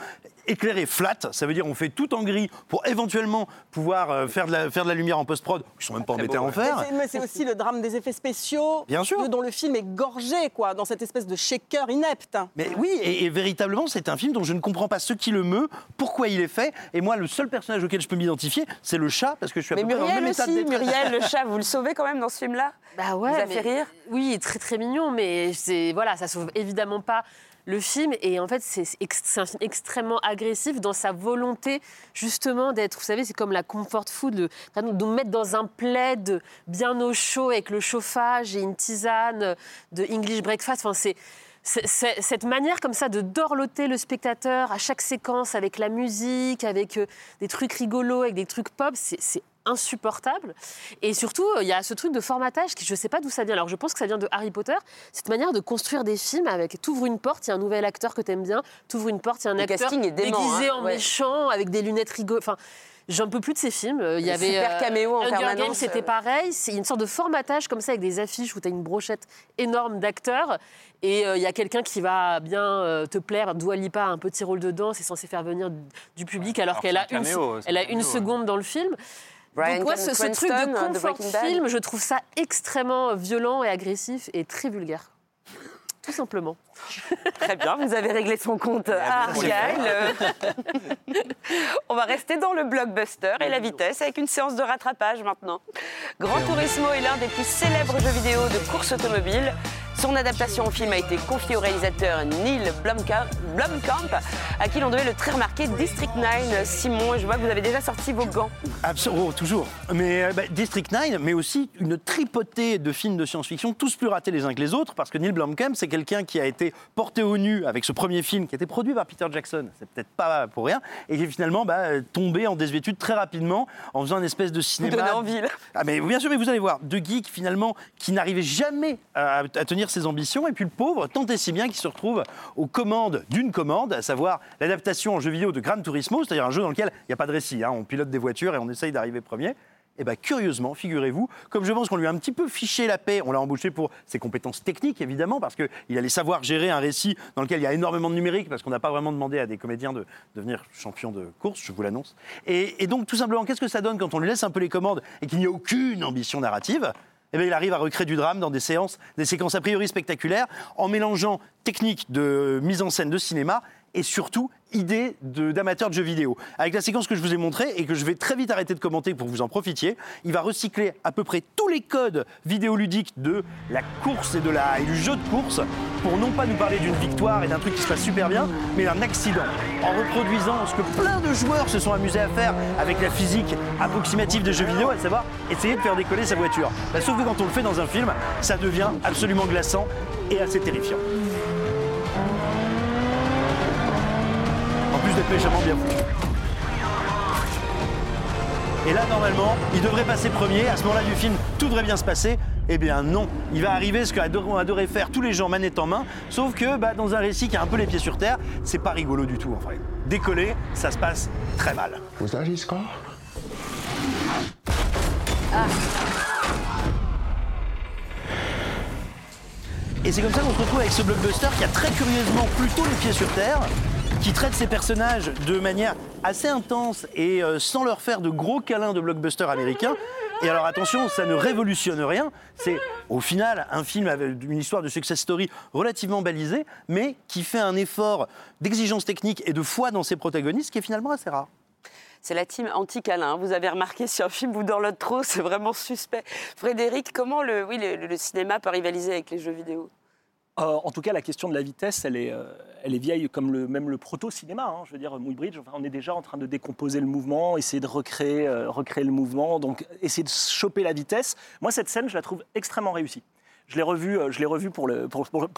éclairé flat. Ça veut dire on fait tout en gris pour éventuellement pouvoir euh, faire, de la, faire de la lumière en post-prod. Ils sont même pas embêtés à en faire. Mais c'est- aussi le drame des effets spéciaux, Bien sûr. dont le film est gorgé, quoi, dans cette espèce de shaker inepte. Mais oui, et, et véritablement, c'est un film dont je ne comprends pas ce qui le meut, pourquoi il est fait. Et moi, le seul personnage auquel je peux m'identifier, c'est le chat, parce que je suis à Mais peu près dans le Muriel même état de aussi. Muriel, le chat, vous le sauvez quand même dans ce film-là? Bah ouais. Vous a fait rire? Oui, très très mignon, mais c'est voilà, ça sauve évidemment pas le film. Et en fait, c'est un film extrêmement agressif dans sa volonté justement d'être, vous savez, c'est comme la comfort food, le, de nous mettre dans un plaid bien au chaud avec le chauffage et une tisane de English breakfast. Enfin, c'est cette manière comme ça de dorloter le spectateur à chaque séquence avec la musique, avec euh, des trucs rigolos, avec des trucs pop, c'est insupportable. Et surtout, il y a ce truc de formatage qui, je ne sais pas d'où ça vient. Alors, je pense que ça vient de Harry Potter. Cette manière de construire des films avec, t'ouvres une porte, il y a un nouvel acteur que t'aimes bien, t'ouvres une porte, il y a un Le acteur casting est dément, déguisé hein, en ouais. méchant, avec des lunettes rigolo. Enfin, j'en peux plus de ces films. Il y Des avait super caméos en Hunger permanence, Games, c'était euh. pareil. C'est une sorte de formatage comme ça avec des affiches où tu as une brochette énorme d'acteurs. Et euh, il y a quelqu'un qui va bien euh, te plaire. Dua Lipa a un petit rôle dedans. C'est censé faire venir du public alors alors qu'elle a, une, caméo, c'est elle un a une caméo, ouais. seconde dans le film. Brian Donc ouais, ce, ce truc de de confort Bad. film, je trouve ça extrêmement violent et agressif et très vulgaire. Tout simplement. Très bien, vous avez réglé son compte à bien, Argyle. On va rester dans le blockbuster et la vitesse avec une séance de rattrapage maintenant. Gran Turismo est l'un des plus célèbres jeux vidéo de course automobile. Son adaptation au film a été confiée au réalisateur Neil Blomkamp, Blomkamp, à qui l'on devait le très remarqué District 9. Simon, je vois que vous avez déjà sorti vos gants. Absolument, toujours. Mais euh, bah, District 9, mais aussi une tripotée de films de science-fiction, tous plus ratés les uns que les autres, parce que Neil Blomkamp, c'est quelqu'un qui a été porté au nu avec ce premier film qui a été produit par Peter Jackson, c'est peut-être pas pour rien, et qui est finalement bah, tombé en désuétude très rapidement en faisant une espèce de Vous cinéma. donnez envie, là. Ah mais bien sûr, mais vous allez voir, deux geeks finalement qui n'arrivaient jamais à, à tenir ses ambitions, et puis le pauvre, tant et si bien qu'il se retrouve aux commandes d'une commande, à savoir l'adaptation en jeu vidéo de Gran Turismo, c'est-à-dire un jeu dans lequel il n'y a pas de récit, hein, on pilote des voitures et on essaye d'arriver premier. Et bien curieusement, figurez-vous, comme je pense qu'on lui a un petit peu fiché la paix, on l'a embauché pour ses compétences techniques évidemment, parce qu'il allait savoir gérer un récit dans lequel il y a énormément de numérique, parce qu'on n'a pas vraiment demandé à des comédiens de devenir champions de course, je vous l'annonce. Et donc tout simplement, qu'est-ce que ça donne quand on lui laisse un peu les commandes et qu'il n'y a aucune ambition narrative? Eh bien, il arrive à recréer du drame dans des séances, des séquences a priori spectaculaires, en mélangeant techniques de mise en scène de cinéma et surtout idées de- d'amateurs de, jeux vidéo. Avec la séquence que je vous ai montrée et que je vais très vite arrêter de commenter pour que vous en profitiez, il va recycler à peu près tous les codes vidéoludiques de la course et du jeu de course pour non pas nous parler d'une victoire et d'un truc qui se passe super bien, mais d'un accident. En reproduisant ce que plein de joueurs se sont amusés à faire avec la physique approximative des jeux vidéo, à savoir essayer de faire décoller sa voiture. Bah, sauf que quand on le fait dans un film, ça devient absolument glaçant et assez terrifiant. D'être méchamment bien foutu. Et là, normalement, il devrait passer premier. À ce moment-là du film, tout devrait bien se passer. Eh bien non, il va arriver ce qu'ont adoré faire tous les gens manette en main, sauf que bah, dans un récit qui a un peu les pieds sur terre, c'est pas rigolo du tout en vrai. Décoller, ça se passe très mal. Was that his car? Et c'est comme ça qu'on se retrouve avec ce blockbuster qui a très curieusement plutôt les pieds sur terre, qui traite ses personnages de manière assez intense et euh, sans leur faire de gros câlins de blockbuster américain. Et alors attention, ça ne révolutionne rien. C'est au final un film avec une histoire de success story relativement balisée, mais qui fait un effort d'exigence technique et de foi dans ses protagonistes qui est finalement assez rare. C'est la team anti-câlin. Vous avez remarqué sur un film Vous l'autre trop, c'est vraiment suspect. Frédéric, comment le, le cinéma peut rivaliser avec les jeux vidéo? Euh, en tout cas, la question de la vitesse, elle est, euh, elle est vieille comme le, même le proto-cinéma. hein. Je veux dire, Mouille Bridge, enfin, on est déjà en train de décomposer le mouvement, essayer de recréer, euh, recréer le mouvement, donc essayer de choper la vitesse. Moi, cette scène, je la trouve extrêmement réussie. Je l'ai revue euh, je l'ai revue pour,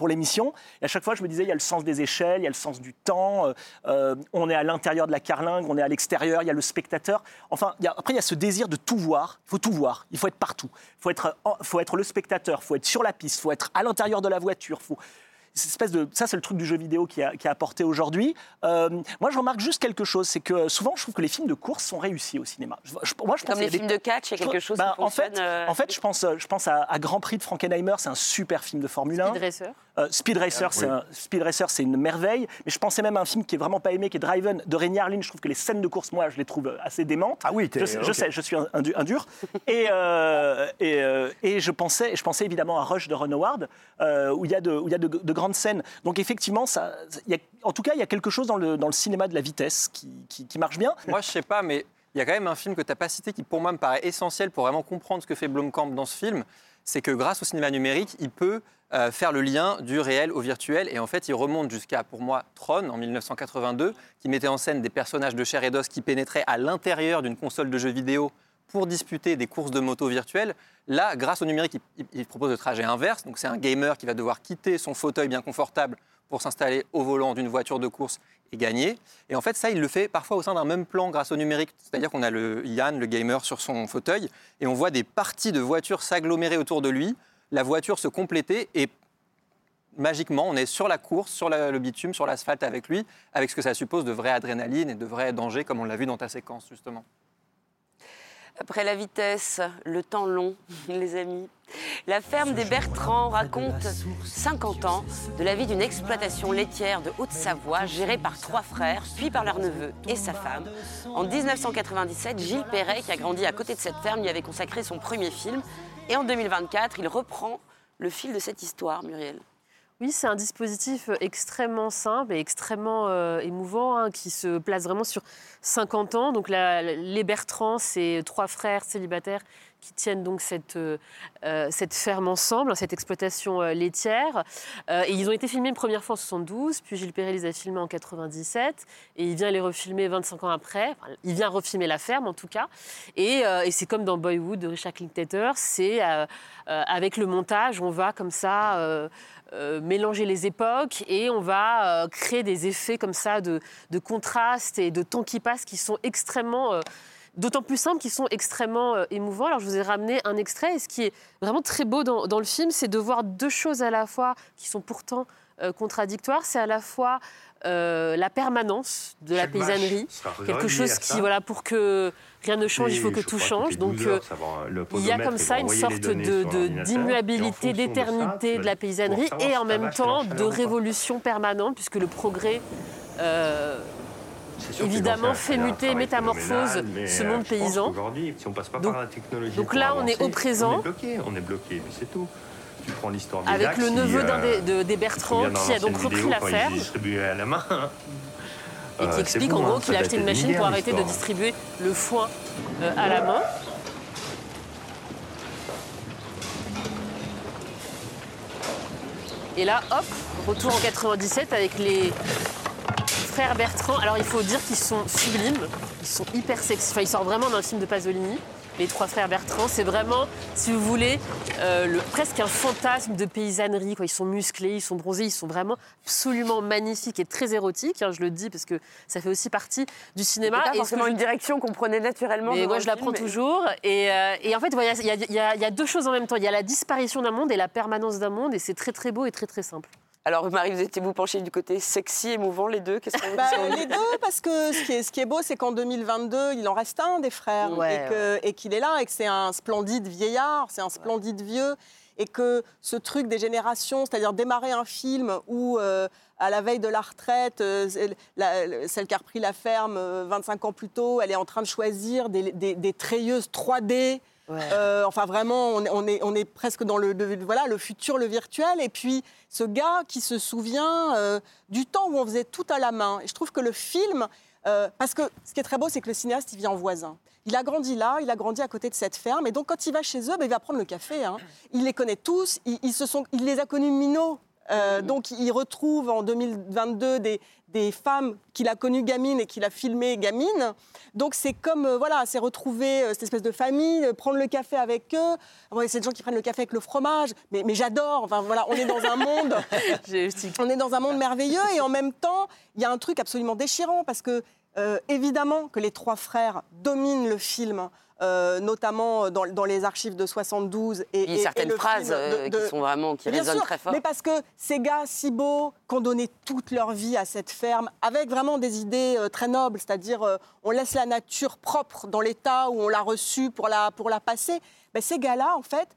l'émission, et à chaque fois, je me disais, il y a le sens des échelles, il y a le sens du temps, euh, euh, on est à l'intérieur de la carlingue, on est à l'extérieur, il y a le spectateur. Enfin, après, il y a ce désir de tout voir. Il faut tout voir, il faut être partout. Il faut être, faut être le spectateur, il faut être sur la piste, il faut être à l'intérieur de la voiture. Faut... cette espèce de, ça, c'est le truc du jeu vidéo qui a, qui a apporté aujourd'hui. Euh, moi, je remarque juste quelque chose, c'est que souvent, je trouve que les films de course sont réussis au cinéma. Je- je- moi, je pense Comme qu'il y les a des- films de catch, il y a quelque chose bah, qui en fonctionne. fait, euh, en fait, je pense, je pense à, à Grand Prix de Frankenheimer, c'est un super film de Formule 1. Speed Racer. Euh, Speed Racer, c'est un- Speed Racer, c'est une merveille. Mais je pensais même à un film qui est vraiment pas aimé, qui est Driven de Rémi Harlin. Je trouve que les scènes de course, moi, je les trouve assez démentes. Ah oui, t'es- je, sais- je sais, je suis un, un du- un dur. Et, euh, et, euh, et je pensais, je pensais évidemment à Rush de Ron Howard, euh, où il y a de, où il y a de, de scènes. Donc effectivement, ça, y en tout cas, il y a quelque chose dans le, cinéma de la vitesse qui, marche bien. Moi, je sais pas, mais il y a quand même un film que tu pas cité qui, pour moi, me paraît essentiel pour vraiment comprendre ce que fait Blomkamp dans ce film. C'est que grâce au cinéma numérique, il peut euh, faire le lien du réel au virtuel. Et en fait, il remonte jusqu'à, pour moi, Tron, en 1982, qui mettait en scène des personnages de chair et d'os qui pénétraient à l'intérieur d'une console de jeux vidéo pour disputer des courses de moto virtuelles. Là, grâce au numérique, il, propose le trajet inverse. Donc, c'est un gamer qui va devoir quitter son fauteuil bien confortable pour s'installer au volant d'une voiture de course et gagner. Et en fait, ça, il le fait parfois au sein d'un même plan grâce au numérique. C'est-à-dire qu'on a le Yann, le gamer, sur son fauteuil, et on voit des parties de voitures s'agglomérer autour de lui, la voiture se compléter, et magiquement, on est sur la course, sur le bitume, sur l'asphalte avec lui, avec ce que ça suppose de vraie adrénaline et de vrais dangers, comme on l'a vu dans ta séquence, justement. Après la vitesse, le temps long, les amis. La ferme des Bertrands raconte 50 ans de la vie d'une exploitation laitière de Haute-Savoie gérée par trois frères, puis par leur neveu et sa femme. En 1997, Gilles Perret, qui a grandi à côté de cette ferme, lui avait consacré son premier film. Et en 2024, il reprend le fil de cette histoire, Muriel. Oui, c'est un dispositif extrêmement simple et extrêmement euh, émouvant hein, qui se place vraiment sur 50 ans. Donc les Bertrands, c'est trois frères célibataires qui tiennent donc cette, euh, euh, cette ferme ensemble, cette exploitation euh, laitière. Euh, ils ont été filmés une première fois en 72, puis Gilles Perret les a filmés en 97, et il vient les refilmer 25 ans après. Il vient refilmer la ferme en tout cas. Et, euh, et c'est comme dans Boyhood de Richard Linklater, c'est euh, euh, avec le montage, on va comme ça. Euh, mélanger les époques et on va euh, créer des effets comme ça de, contraste et de temps qui passe qui sont extrêmement euh, d'autant plus simples qui sont extrêmement émouvants. Alors je vous ai ramené un extrait et ce qui est vraiment très beau dans, dans le film, c'est de voir deux choses à la fois qui sont pourtant contradictoires. C'est à la fois euh, la permanence de la Chaque paysannerie, quelque chose qui, voilà, pour que rien ne change, il faut que tout change. Donc 12 euh, heures, le il y a comme ça une sorte de- de- d'immuabilité, de d'éternité de la paysannerie savoir et en même temps de révolution permanente, puisque le progrès euh, évidemment fait muter, métamorphose ce euh, monde paysan. qu'aujourd'hui, si on passe pas Donc- par la technologie donc pour là, on est avancer, au présent. On est bloqué, on est bloqué, mais c'est tout. Tu prends l'histoire des avec lacs, le neveu d'un euh, des, de- des je me Bertrand souviens dans qui a donc repris vidéo, la quand ferme Il distribuait à la main. et Euh, qui c'est explique en hein, gros ça qu'il a acheté une machine pour arrêter de distribuer le foin euh, à la main. Et là, hop, retour en 97 avec les frères Bertrand. Alors il faut dire qu'ils sont sublimes, ils sont hyper sexy. Enfin, ils sortent vraiment d'un film de Pasolini. Les trois frères Bertrand, c'est vraiment, si vous voulez, euh, le- presque un fantasme de paysannerie. Quoi. Ils sont musclés, ils sont bronzés, ils sont vraiment absolument magnifiques et très érotiques. hein, je le dis parce que ça fait aussi partie du cinéma. C'est que forcément je une direction qu'on prenait naturellement. mais moi, je la prends mais- toujours. Et, euh, et en fait, voilà, il y, y a deux choses en même temps. Il y a la disparition d'un monde et la permanence d'un monde. Et c'est très, très beau et très, très simple. Alors, Marie, vous étiez-vous penchée du côté sexy, émouvant, les deux? Qu'est-ce Bah, les deux, parce que ce qui est, ce qui est beau, c'est qu'en 2022, il en reste un des frères. Ouais, et qu'il est là et que c'est un splendide vieillard, c'est un splendide vieux. Et que ce truc des générations, c'est-à-dire démarrer un film où euh, à la veille de la retraite, euh, la- celle qui a repris la ferme euh, 25 ans plus tôt, elle est en train de choisir des, des- des treilleuses 3D. Euh, enfin, vraiment, on est, presque dans le, voilà, le futur, le virtuel. Et puis, ce gars qui se souvient euh, du temps où on faisait tout à la main. Et je trouve que le film, euh, parce que ce qui est très beau, c'est que le cinéaste, il vit en voisin. Il a grandi là, il a grandi à côté de cette ferme. Et donc, quand il va chez eux, ben, il va prendre le café. hein. Il les connaît tous. Se sont, il les a connus minots. Euh, Donc, il retrouve en 2022 des, des femmes qu'il a connues gamines et qu'il a filmées gamines. Donc, c'est comme, euh, voilà, c'est retrouver euh, cette espèce de famille, prendre le café avec eux. Ouais, c'est des gens qui prennent le café avec le fromage. Mais, mais j'adore. Enfin, voilà, on est dans un monde. on est dans un monde merveilleux et en même temps, il y a un truc absolument déchirant parce que, évidemment, que les trois frères dominent le film. Euh, notamment dans, dans les archives de 72 et, et- et certaines le phrases euh, de- de- qui sont vraiment qui Bien résonnent sûr, très fort. Mais parce que ces gars si beaux, qui ont donné toute leur vie à cette ferme, avec vraiment des idées euh, très nobles, c'est-à-dire euh, on laisse la nature propre dans l'état où on l'a reçue pour la, pour la passer, ben, ces gars-là, en fait,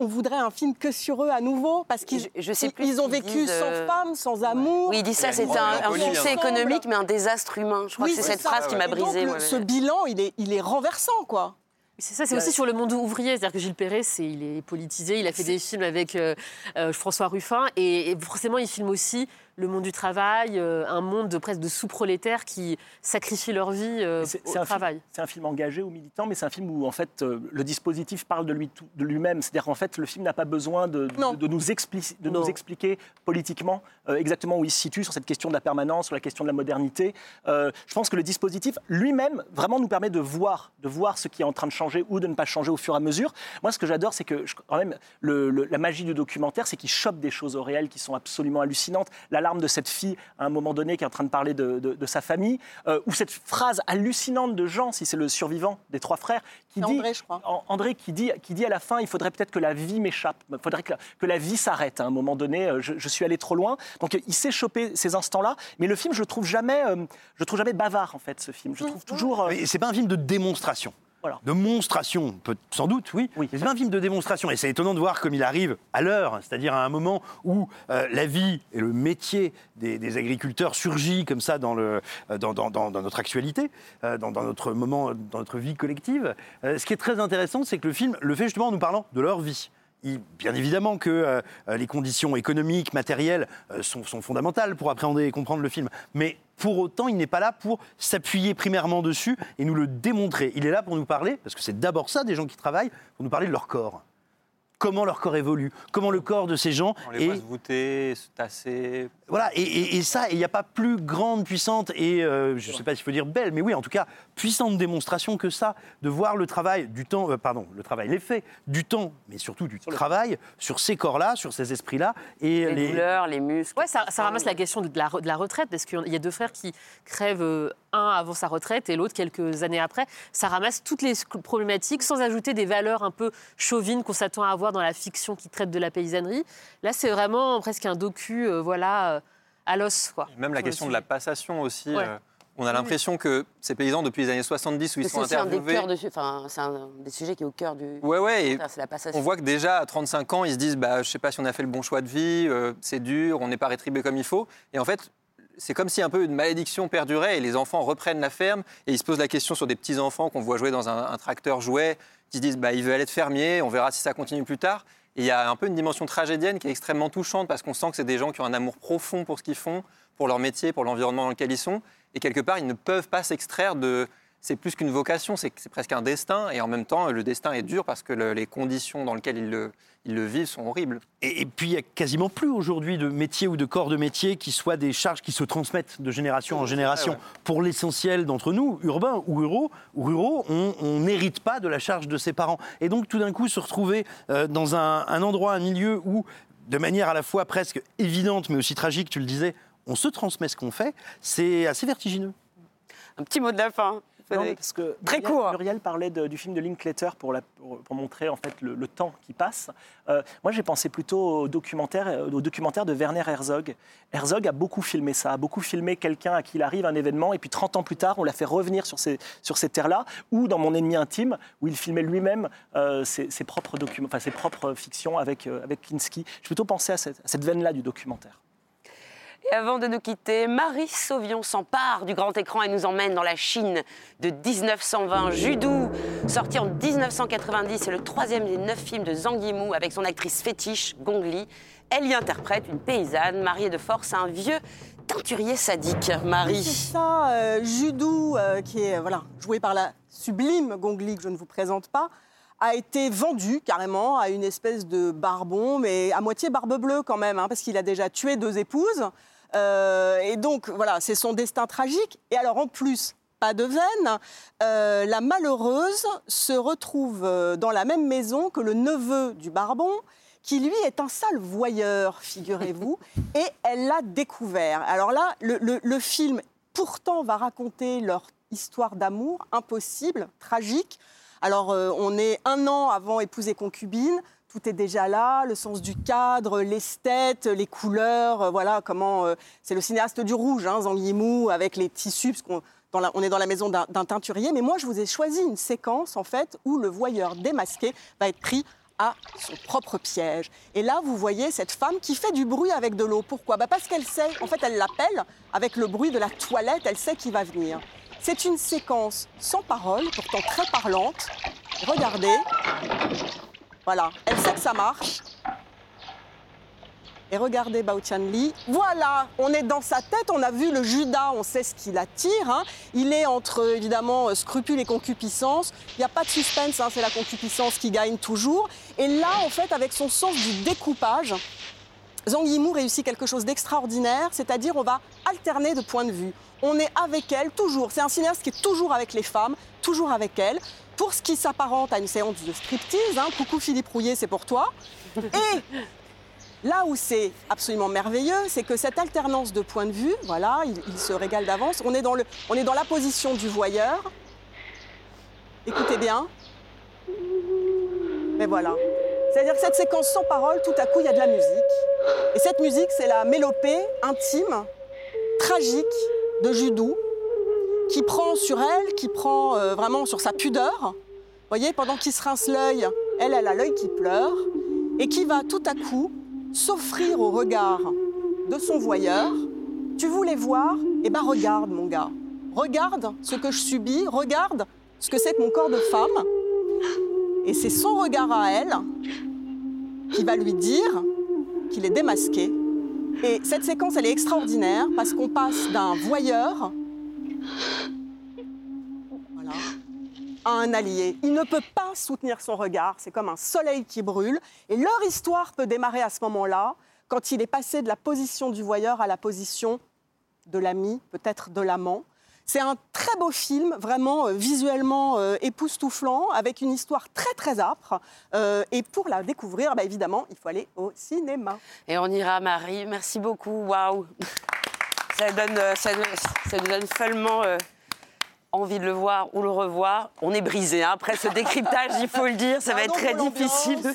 on voudrait un film que sur eux à nouveau, parce qu'ils Je- je sais ils- plus ils ont vécu sans euh, femme, sans amour. Oui, il dit ça, c'est un, succès économique, mais un désastre humain. Je crois Oui, que c'est cette ça. phrase qui m'a brisée. le- moi. ce bilan, il est, il est renversant, quoi. C'est ça, c'est aussi sur le monde ouvrier. C'est-à-dire que Gilles Perret, c'est, il est politisé, il a fait des films avec euh, euh, François Ruffin, et, et forcément, il filme aussi le monde du travail, euh, un monde de presque de sous-prolétaires qui sacrifient leur vie euh, C'est- au c'est un travail. film- C'est un film engagé ou militant, mais c'est un film où en fait euh, le dispositif parle de lui tout- de lui-même. C'est-à-dire qu'en fait le film n'a pas besoin de, de- Non. de nous, de nous expliquer politiquement euh, exactement où il se situe sur cette question de la permanence, sur la question de la modernité. Euh, je pense que le dispositif lui-même vraiment nous permet de voir, de voir ce qui est en train de changer ou de ne pas changer au fur et à mesure. Moi, ce que j'adore, c'est que quand même le- le- la magie du documentaire, c'est qu'il chope des choses au réel qui sont absolument hallucinantes. L'alarme de cette fille à un moment donné qui est en train de parler de, de- de sa famille, euh, ou cette phrase hallucinante de Jean, si c'est le survivant des trois frères, qui dit, André, je crois. An- André qui dit, qui dit à la fin, il faudrait peut-être que la vie m'échappe, il faudrait que la, que la vie s'arrête à un moment donné, euh, je, je suis allé trop loin. Donc il sait choper ces instants-là, mais le film, je trouve jamais, euh, je trouve jamais bavard en fait, ce film. Je trouve toujours... euh, c'est pas un film de démonstration. Voilà. De monstration, peut- sans doute, oui. Oui. Mais c'est un film de démonstration. Et c'est étonnant de voir comme il arrive à l'heure, c'est-à-dire à un moment où euh, la vie et le métier des, des agriculteurs surgit comme ça dans, le, euh, dans, dans- dans- dans notre actualité, euh, dans, dans notre moment, dans notre vie collective. Euh, ce qui est très intéressant, c'est que le film le fait justement en nous parlant de leur vie. Bien évidemment que euh, euh, les conditions économiques, matérielles euh, sont, sont fondamentales pour appréhender et comprendre le film. Mais pour autant, il n'est pas là pour s'appuyer primairement dessus et nous le démontrer. Il est là pour nous parler, parce que c'est d'abord ça des gens qui travaillent, pour nous parler de leur corps. Comment leur corps évolue, comment le corps de ces gens On les voit est se voûter, se tasser. Voilà, et, et- et ça, il n'y a pas plus grande, puissante et, euh, je ne sais pas s'il faut dire belle, mais oui, en tout cas, puissante démonstration que ça, de voir le travail du temps, euh, pardon, le travail, l'effet du temps, mais surtout du travail sur ces corps-là, sur ces esprits-là, et Les, douleurs, les muscles. Ouais, ça, ça ramasse la question de la, re- de la retraite, parce qu'il y a deux frères qui crèvent, euh, un avant sa retraite et l'autre quelques années après. Ça ramasse toutes les problématiques sans ajouter des valeurs un peu chauvines qu'on s'attend à avoir dans la fiction qui traite de la paysannerie. Là, c'est vraiment presque un docu, euh, voilà, euh, à l'os, quoi. Même la question de la passation aussi. Ouais. euh, on a l'impression que ces paysans, depuis les années 70, où ils sont C'est aussi un des interviewés. cœurs de, enfin, c'est un des sujets qui est au cœur du. Ouais, ouais, la passation. On voit que déjà à 35 ans, ils se disent bah, je sais pas si on a fait le bon choix de vie, euh, c'est dur, on n'est pas rétribué comme il faut. Et en fait, c'est comme si un peu une malédiction perdurait et les enfants reprennent la ferme et ils se posent la question sur des petits enfants qu'on voit jouer dans un, un tracteur jouet, qui se disent bah, il veut aller être fermier, on verra si ça continue plus tard. Il y a un peu une dimension tragédienne qui est extrêmement touchante parce qu'on sent que c'est des gens qui ont un amour profond pour ce qu'ils font, pour leur métier, pour l'environnement dans lequel ils sont. Et quelque part, ils ne peuvent pas s'extraire de. C'est plus qu'une vocation, c'est presque un destin. Et en même temps, le destin est dur parce que le- les conditions dans lesquelles ils le, ils le vivent sont horribles. Et, et puis, il n'y a quasiment plus aujourd'hui de métier ou de corps de métier qui soient des charges qui se transmettent de génération en génération. ouais. Pour l'essentiel d'entre nous, urbains ou ruraux, ou ruraux on on n'hérite pas de la charge de ses parents. Et donc, tout d'un coup, se retrouver euh, dans un, un endroit, un milieu où, de manière à la fois presque évidente, mais aussi tragique, tu le disais, on se transmet ce qu'on fait, c'est assez vertigineux. Un petit mot de la fin. Non, parce que Très Muriel, court. Muriel parlait de- du film de Linklater pour, la- pour, pour montrer en fait le, le temps qui passe. Euh, moi, j'ai pensé plutôt au documentaire, euh, au documentaire de Werner Herzog. Herzog a beaucoup filmé ça, a beaucoup filmé quelqu'un à qui il arrive un événement et puis 30 ans plus tard, on l'a fait revenir sur ces, sur ces terres-là, ou dans Mon ennemi intime, où il filmait lui-même euh, ses, ses propres documents, enfin ses propres fictions avec, euh, avec Kinski. J'ai plutôt pensé à cette, à cette veine-là du documentaire. Et avant de nous quitter, Marie Sauvion s'empare du grand écran et nous emmène dans la Chine de 1920. Judou, sorti en 1990, c'est le troisième des neuf films de Zhang Yimou avec son actrice fétiche, Gong Li. Elle y interprète une paysanne mariée de force à un vieux teinturier sadique. Marie. Ça, euh, Judou, euh, qui est voilà, joué par la sublime Gongli, que je ne vous présente pas, a été vendu carrément à une espèce de barbon, mais à moitié barbe bleue quand même, hein, parce qu'il a déjà tué deux épouses. Euh, et donc, voilà, c'est son destin tragique. Et alors, en plus, pas de veine, euh, la malheureuse se retrouve euh, dans la même maison que le neveu du barbon, qui lui est un sale voyeur, figurez-vous, et elle l'a découvert. Alors là, le, le- le film, pourtant, va raconter leur histoire d'amour impossible, tragique. Alors, euh, on est un an avant Épouse et concubine. Tout est déjà là, le sens du cadre, l'esthète, les couleurs, euh, voilà comment. euh, c'est le cinéaste du rouge, hein, avec les tissus, parce qu'on est dans la maison d'un teinturier. Mais moi, je vous ai choisi une séquence, en fait, où le voyeur démasqué va être pris à son propre piège. Et là, vous voyez cette femme qui fait du bruit avec de l'eau. Pourquoi? Bah Parce qu'elle sait, en fait, elle l'appelle avec le bruit de la toilette, elle sait qui va venir. C'est une séquence sans parole, pourtant très parlante. Regardez. Voilà, elle sait que ça marche. Et regardez Bao Li. Voilà, on est dans sa tête, on a vu le Judas, on sait ce qui l'attire. hein. Il est entre, évidemment, euh, scrupule et concupiscence. Il n'y a pas de suspense, hein, c'est la concupiscence qui gagne toujours. Et là, en fait, avec son sens du découpage, Zhang Yimou réussit quelque chose d'extraordinaire, c'est-à-dire on va alterner de point de vue. On est avec elle toujours. C'est un cinéaste qui est toujours avec les femmes, toujours avec elle. Pour ce qui s'apparente à une séance de striptease, hein, coucou Philippe Rouillet, c'est pour toi. Et là où c'est absolument merveilleux, c'est que cette alternance de point de vue, voilà, il, il se régale d'avance. On, est dans le- on est dans la position du voyeur. Écoutez bien. Mais voilà. C'est-à-dire que cette séquence sans parole, tout à coup, il y a de la musique. Et cette musique, c'est la mélopée intime, tragique de Judou, qui prend sur elle, qui prend euh, vraiment sur sa pudeur. Vous voyez, pendant qu'il se rince l'œil, elle, elle a l'œil qui pleure, et qui va tout à coup s'offrir au regard de son voyeur. Tu voulais voir? Eh ben regarde, mon gars. Regarde ce que je subis, regarde ce que c'est que mon corps de femme. Et c'est son regard à elle qui va lui dire qu'il est démasqué. Et cette séquence, elle est extraordinaire parce qu'on passe d'un voyeur voilà, à un allié. Il ne peut pas soutenir son regard, c'est comme un soleil qui brûle. Et leur histoire peut démarrer à ce moment-là, quand il est passé de la position du voyeur à la position de l'ami, peut-être de l'amant. C'est un très beau film, vraiment euh, visuellement euh, époustouflant, avec une histoire très très âpre. Euh, et pour la découvrir, bah, évidemment, il faut aller au cinéma. Et on ira, Marie. Merci beaucoup. Waouh. Ça donne, euh, ça, donne- ça nous donne follement euh, envie de le voir ou le revoir. On est brisé. hein. Après ce décryptage, il faut le dire, ça va être très difficile de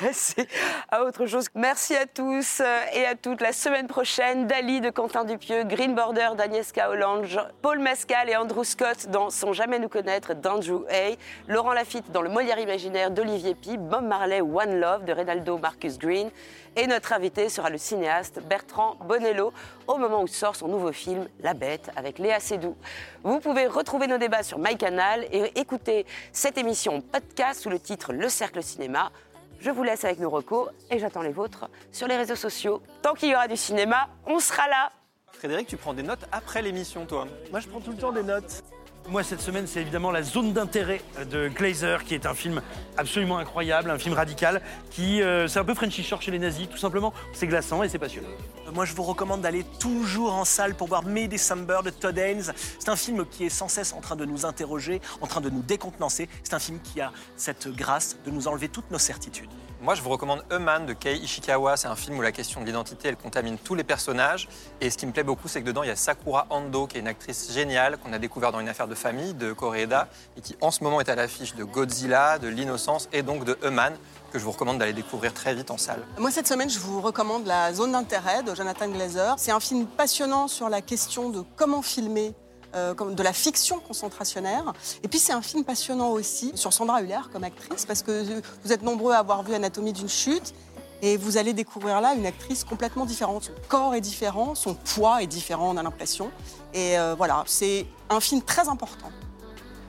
passer à autre chose. Merci à tous euh, et à toutes. La semaine prochaine, Dali de Quentin Dupieux, Green Border d'Agnieszka Holland, Jean- Paul Mescal et Andrew Scott dans Sans jamais nous connaître d'Andrew Hay, Laurent Lafitte dans Le Molière imaginaire d'Olivier Pi, Bob Marley One Love de Reynaldo Marcus Green. Et notre invité sera le cinéaste Bertrand Bonello au moment où sort son nouveau film La Bête avec Léa Seydoux. Vous pouvez retrouver nos débats sur MyCanal et écouter cette émission podcast sous le titre Le Cercle Cinéma. Je vous laisse avec nos recos et j'attends les vôtres sur les réseaux sociaux. Tant qu'il y aura du cinéma, on sera là. Frédéric, tu prends des notes après l'émission, toi? Moi, je prends tout le temps des notes. Moi, cette semaine, c'est évidemment La Zone d'intérêt de Glazer, qui est un film absolument incroyable, un film radical, qui, euh, c'est un peu Frenchy Shore chez les nazis, tout simplement. C'est glaçant et c'est passionnant. Moi, je vous recommande d'aller toujours en salle pour voir May December de Todd Haynes. C'est un film qui est sans cesse en train de nous interroger, en train de nous décontenancer. C'est un film qui a cette grâce de nous enlever toutes nos certitudes. Moi, je vous recommande Eman de Kei Ishikawa. C'est un film où la question de l'identité, elle contamine tous les personnages. Et ce qui me plaît beaucoup, c'est que dedans, il y a Sakura Ando, qui est une actrice géniale qu'on a découvert dans une affaire de famille de Koreeda et qui, en ce moment, est à l'affiche de Godzilla, de L'Innocence et donc de Eman, que je vous recommande d'aller découvrir très vite en salle. Moi, cette semaine, je vous recommande La Zone d'intérêt de Jonathan Glazer. C'est un film passionnant sur la question de comment filmer. euh, comme de la fiction concentrationnaire. Et puis c'est un film passionnant aussi sur Sandra Hüller comme actrice, parce que vous êtes nombreux à avoir vu Anatomie d'une chute, et vous allez découvrir là une actrice complètement différente. Son corps est différent, son poids est différent, on a l'impression. Et euh, voilà, c'est un film très important.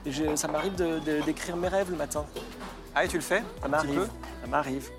Je- ça m'arrive d'écrire mes rêves le matin. Ah, et tu le fais Ça m'arrive. Ça m'arrive.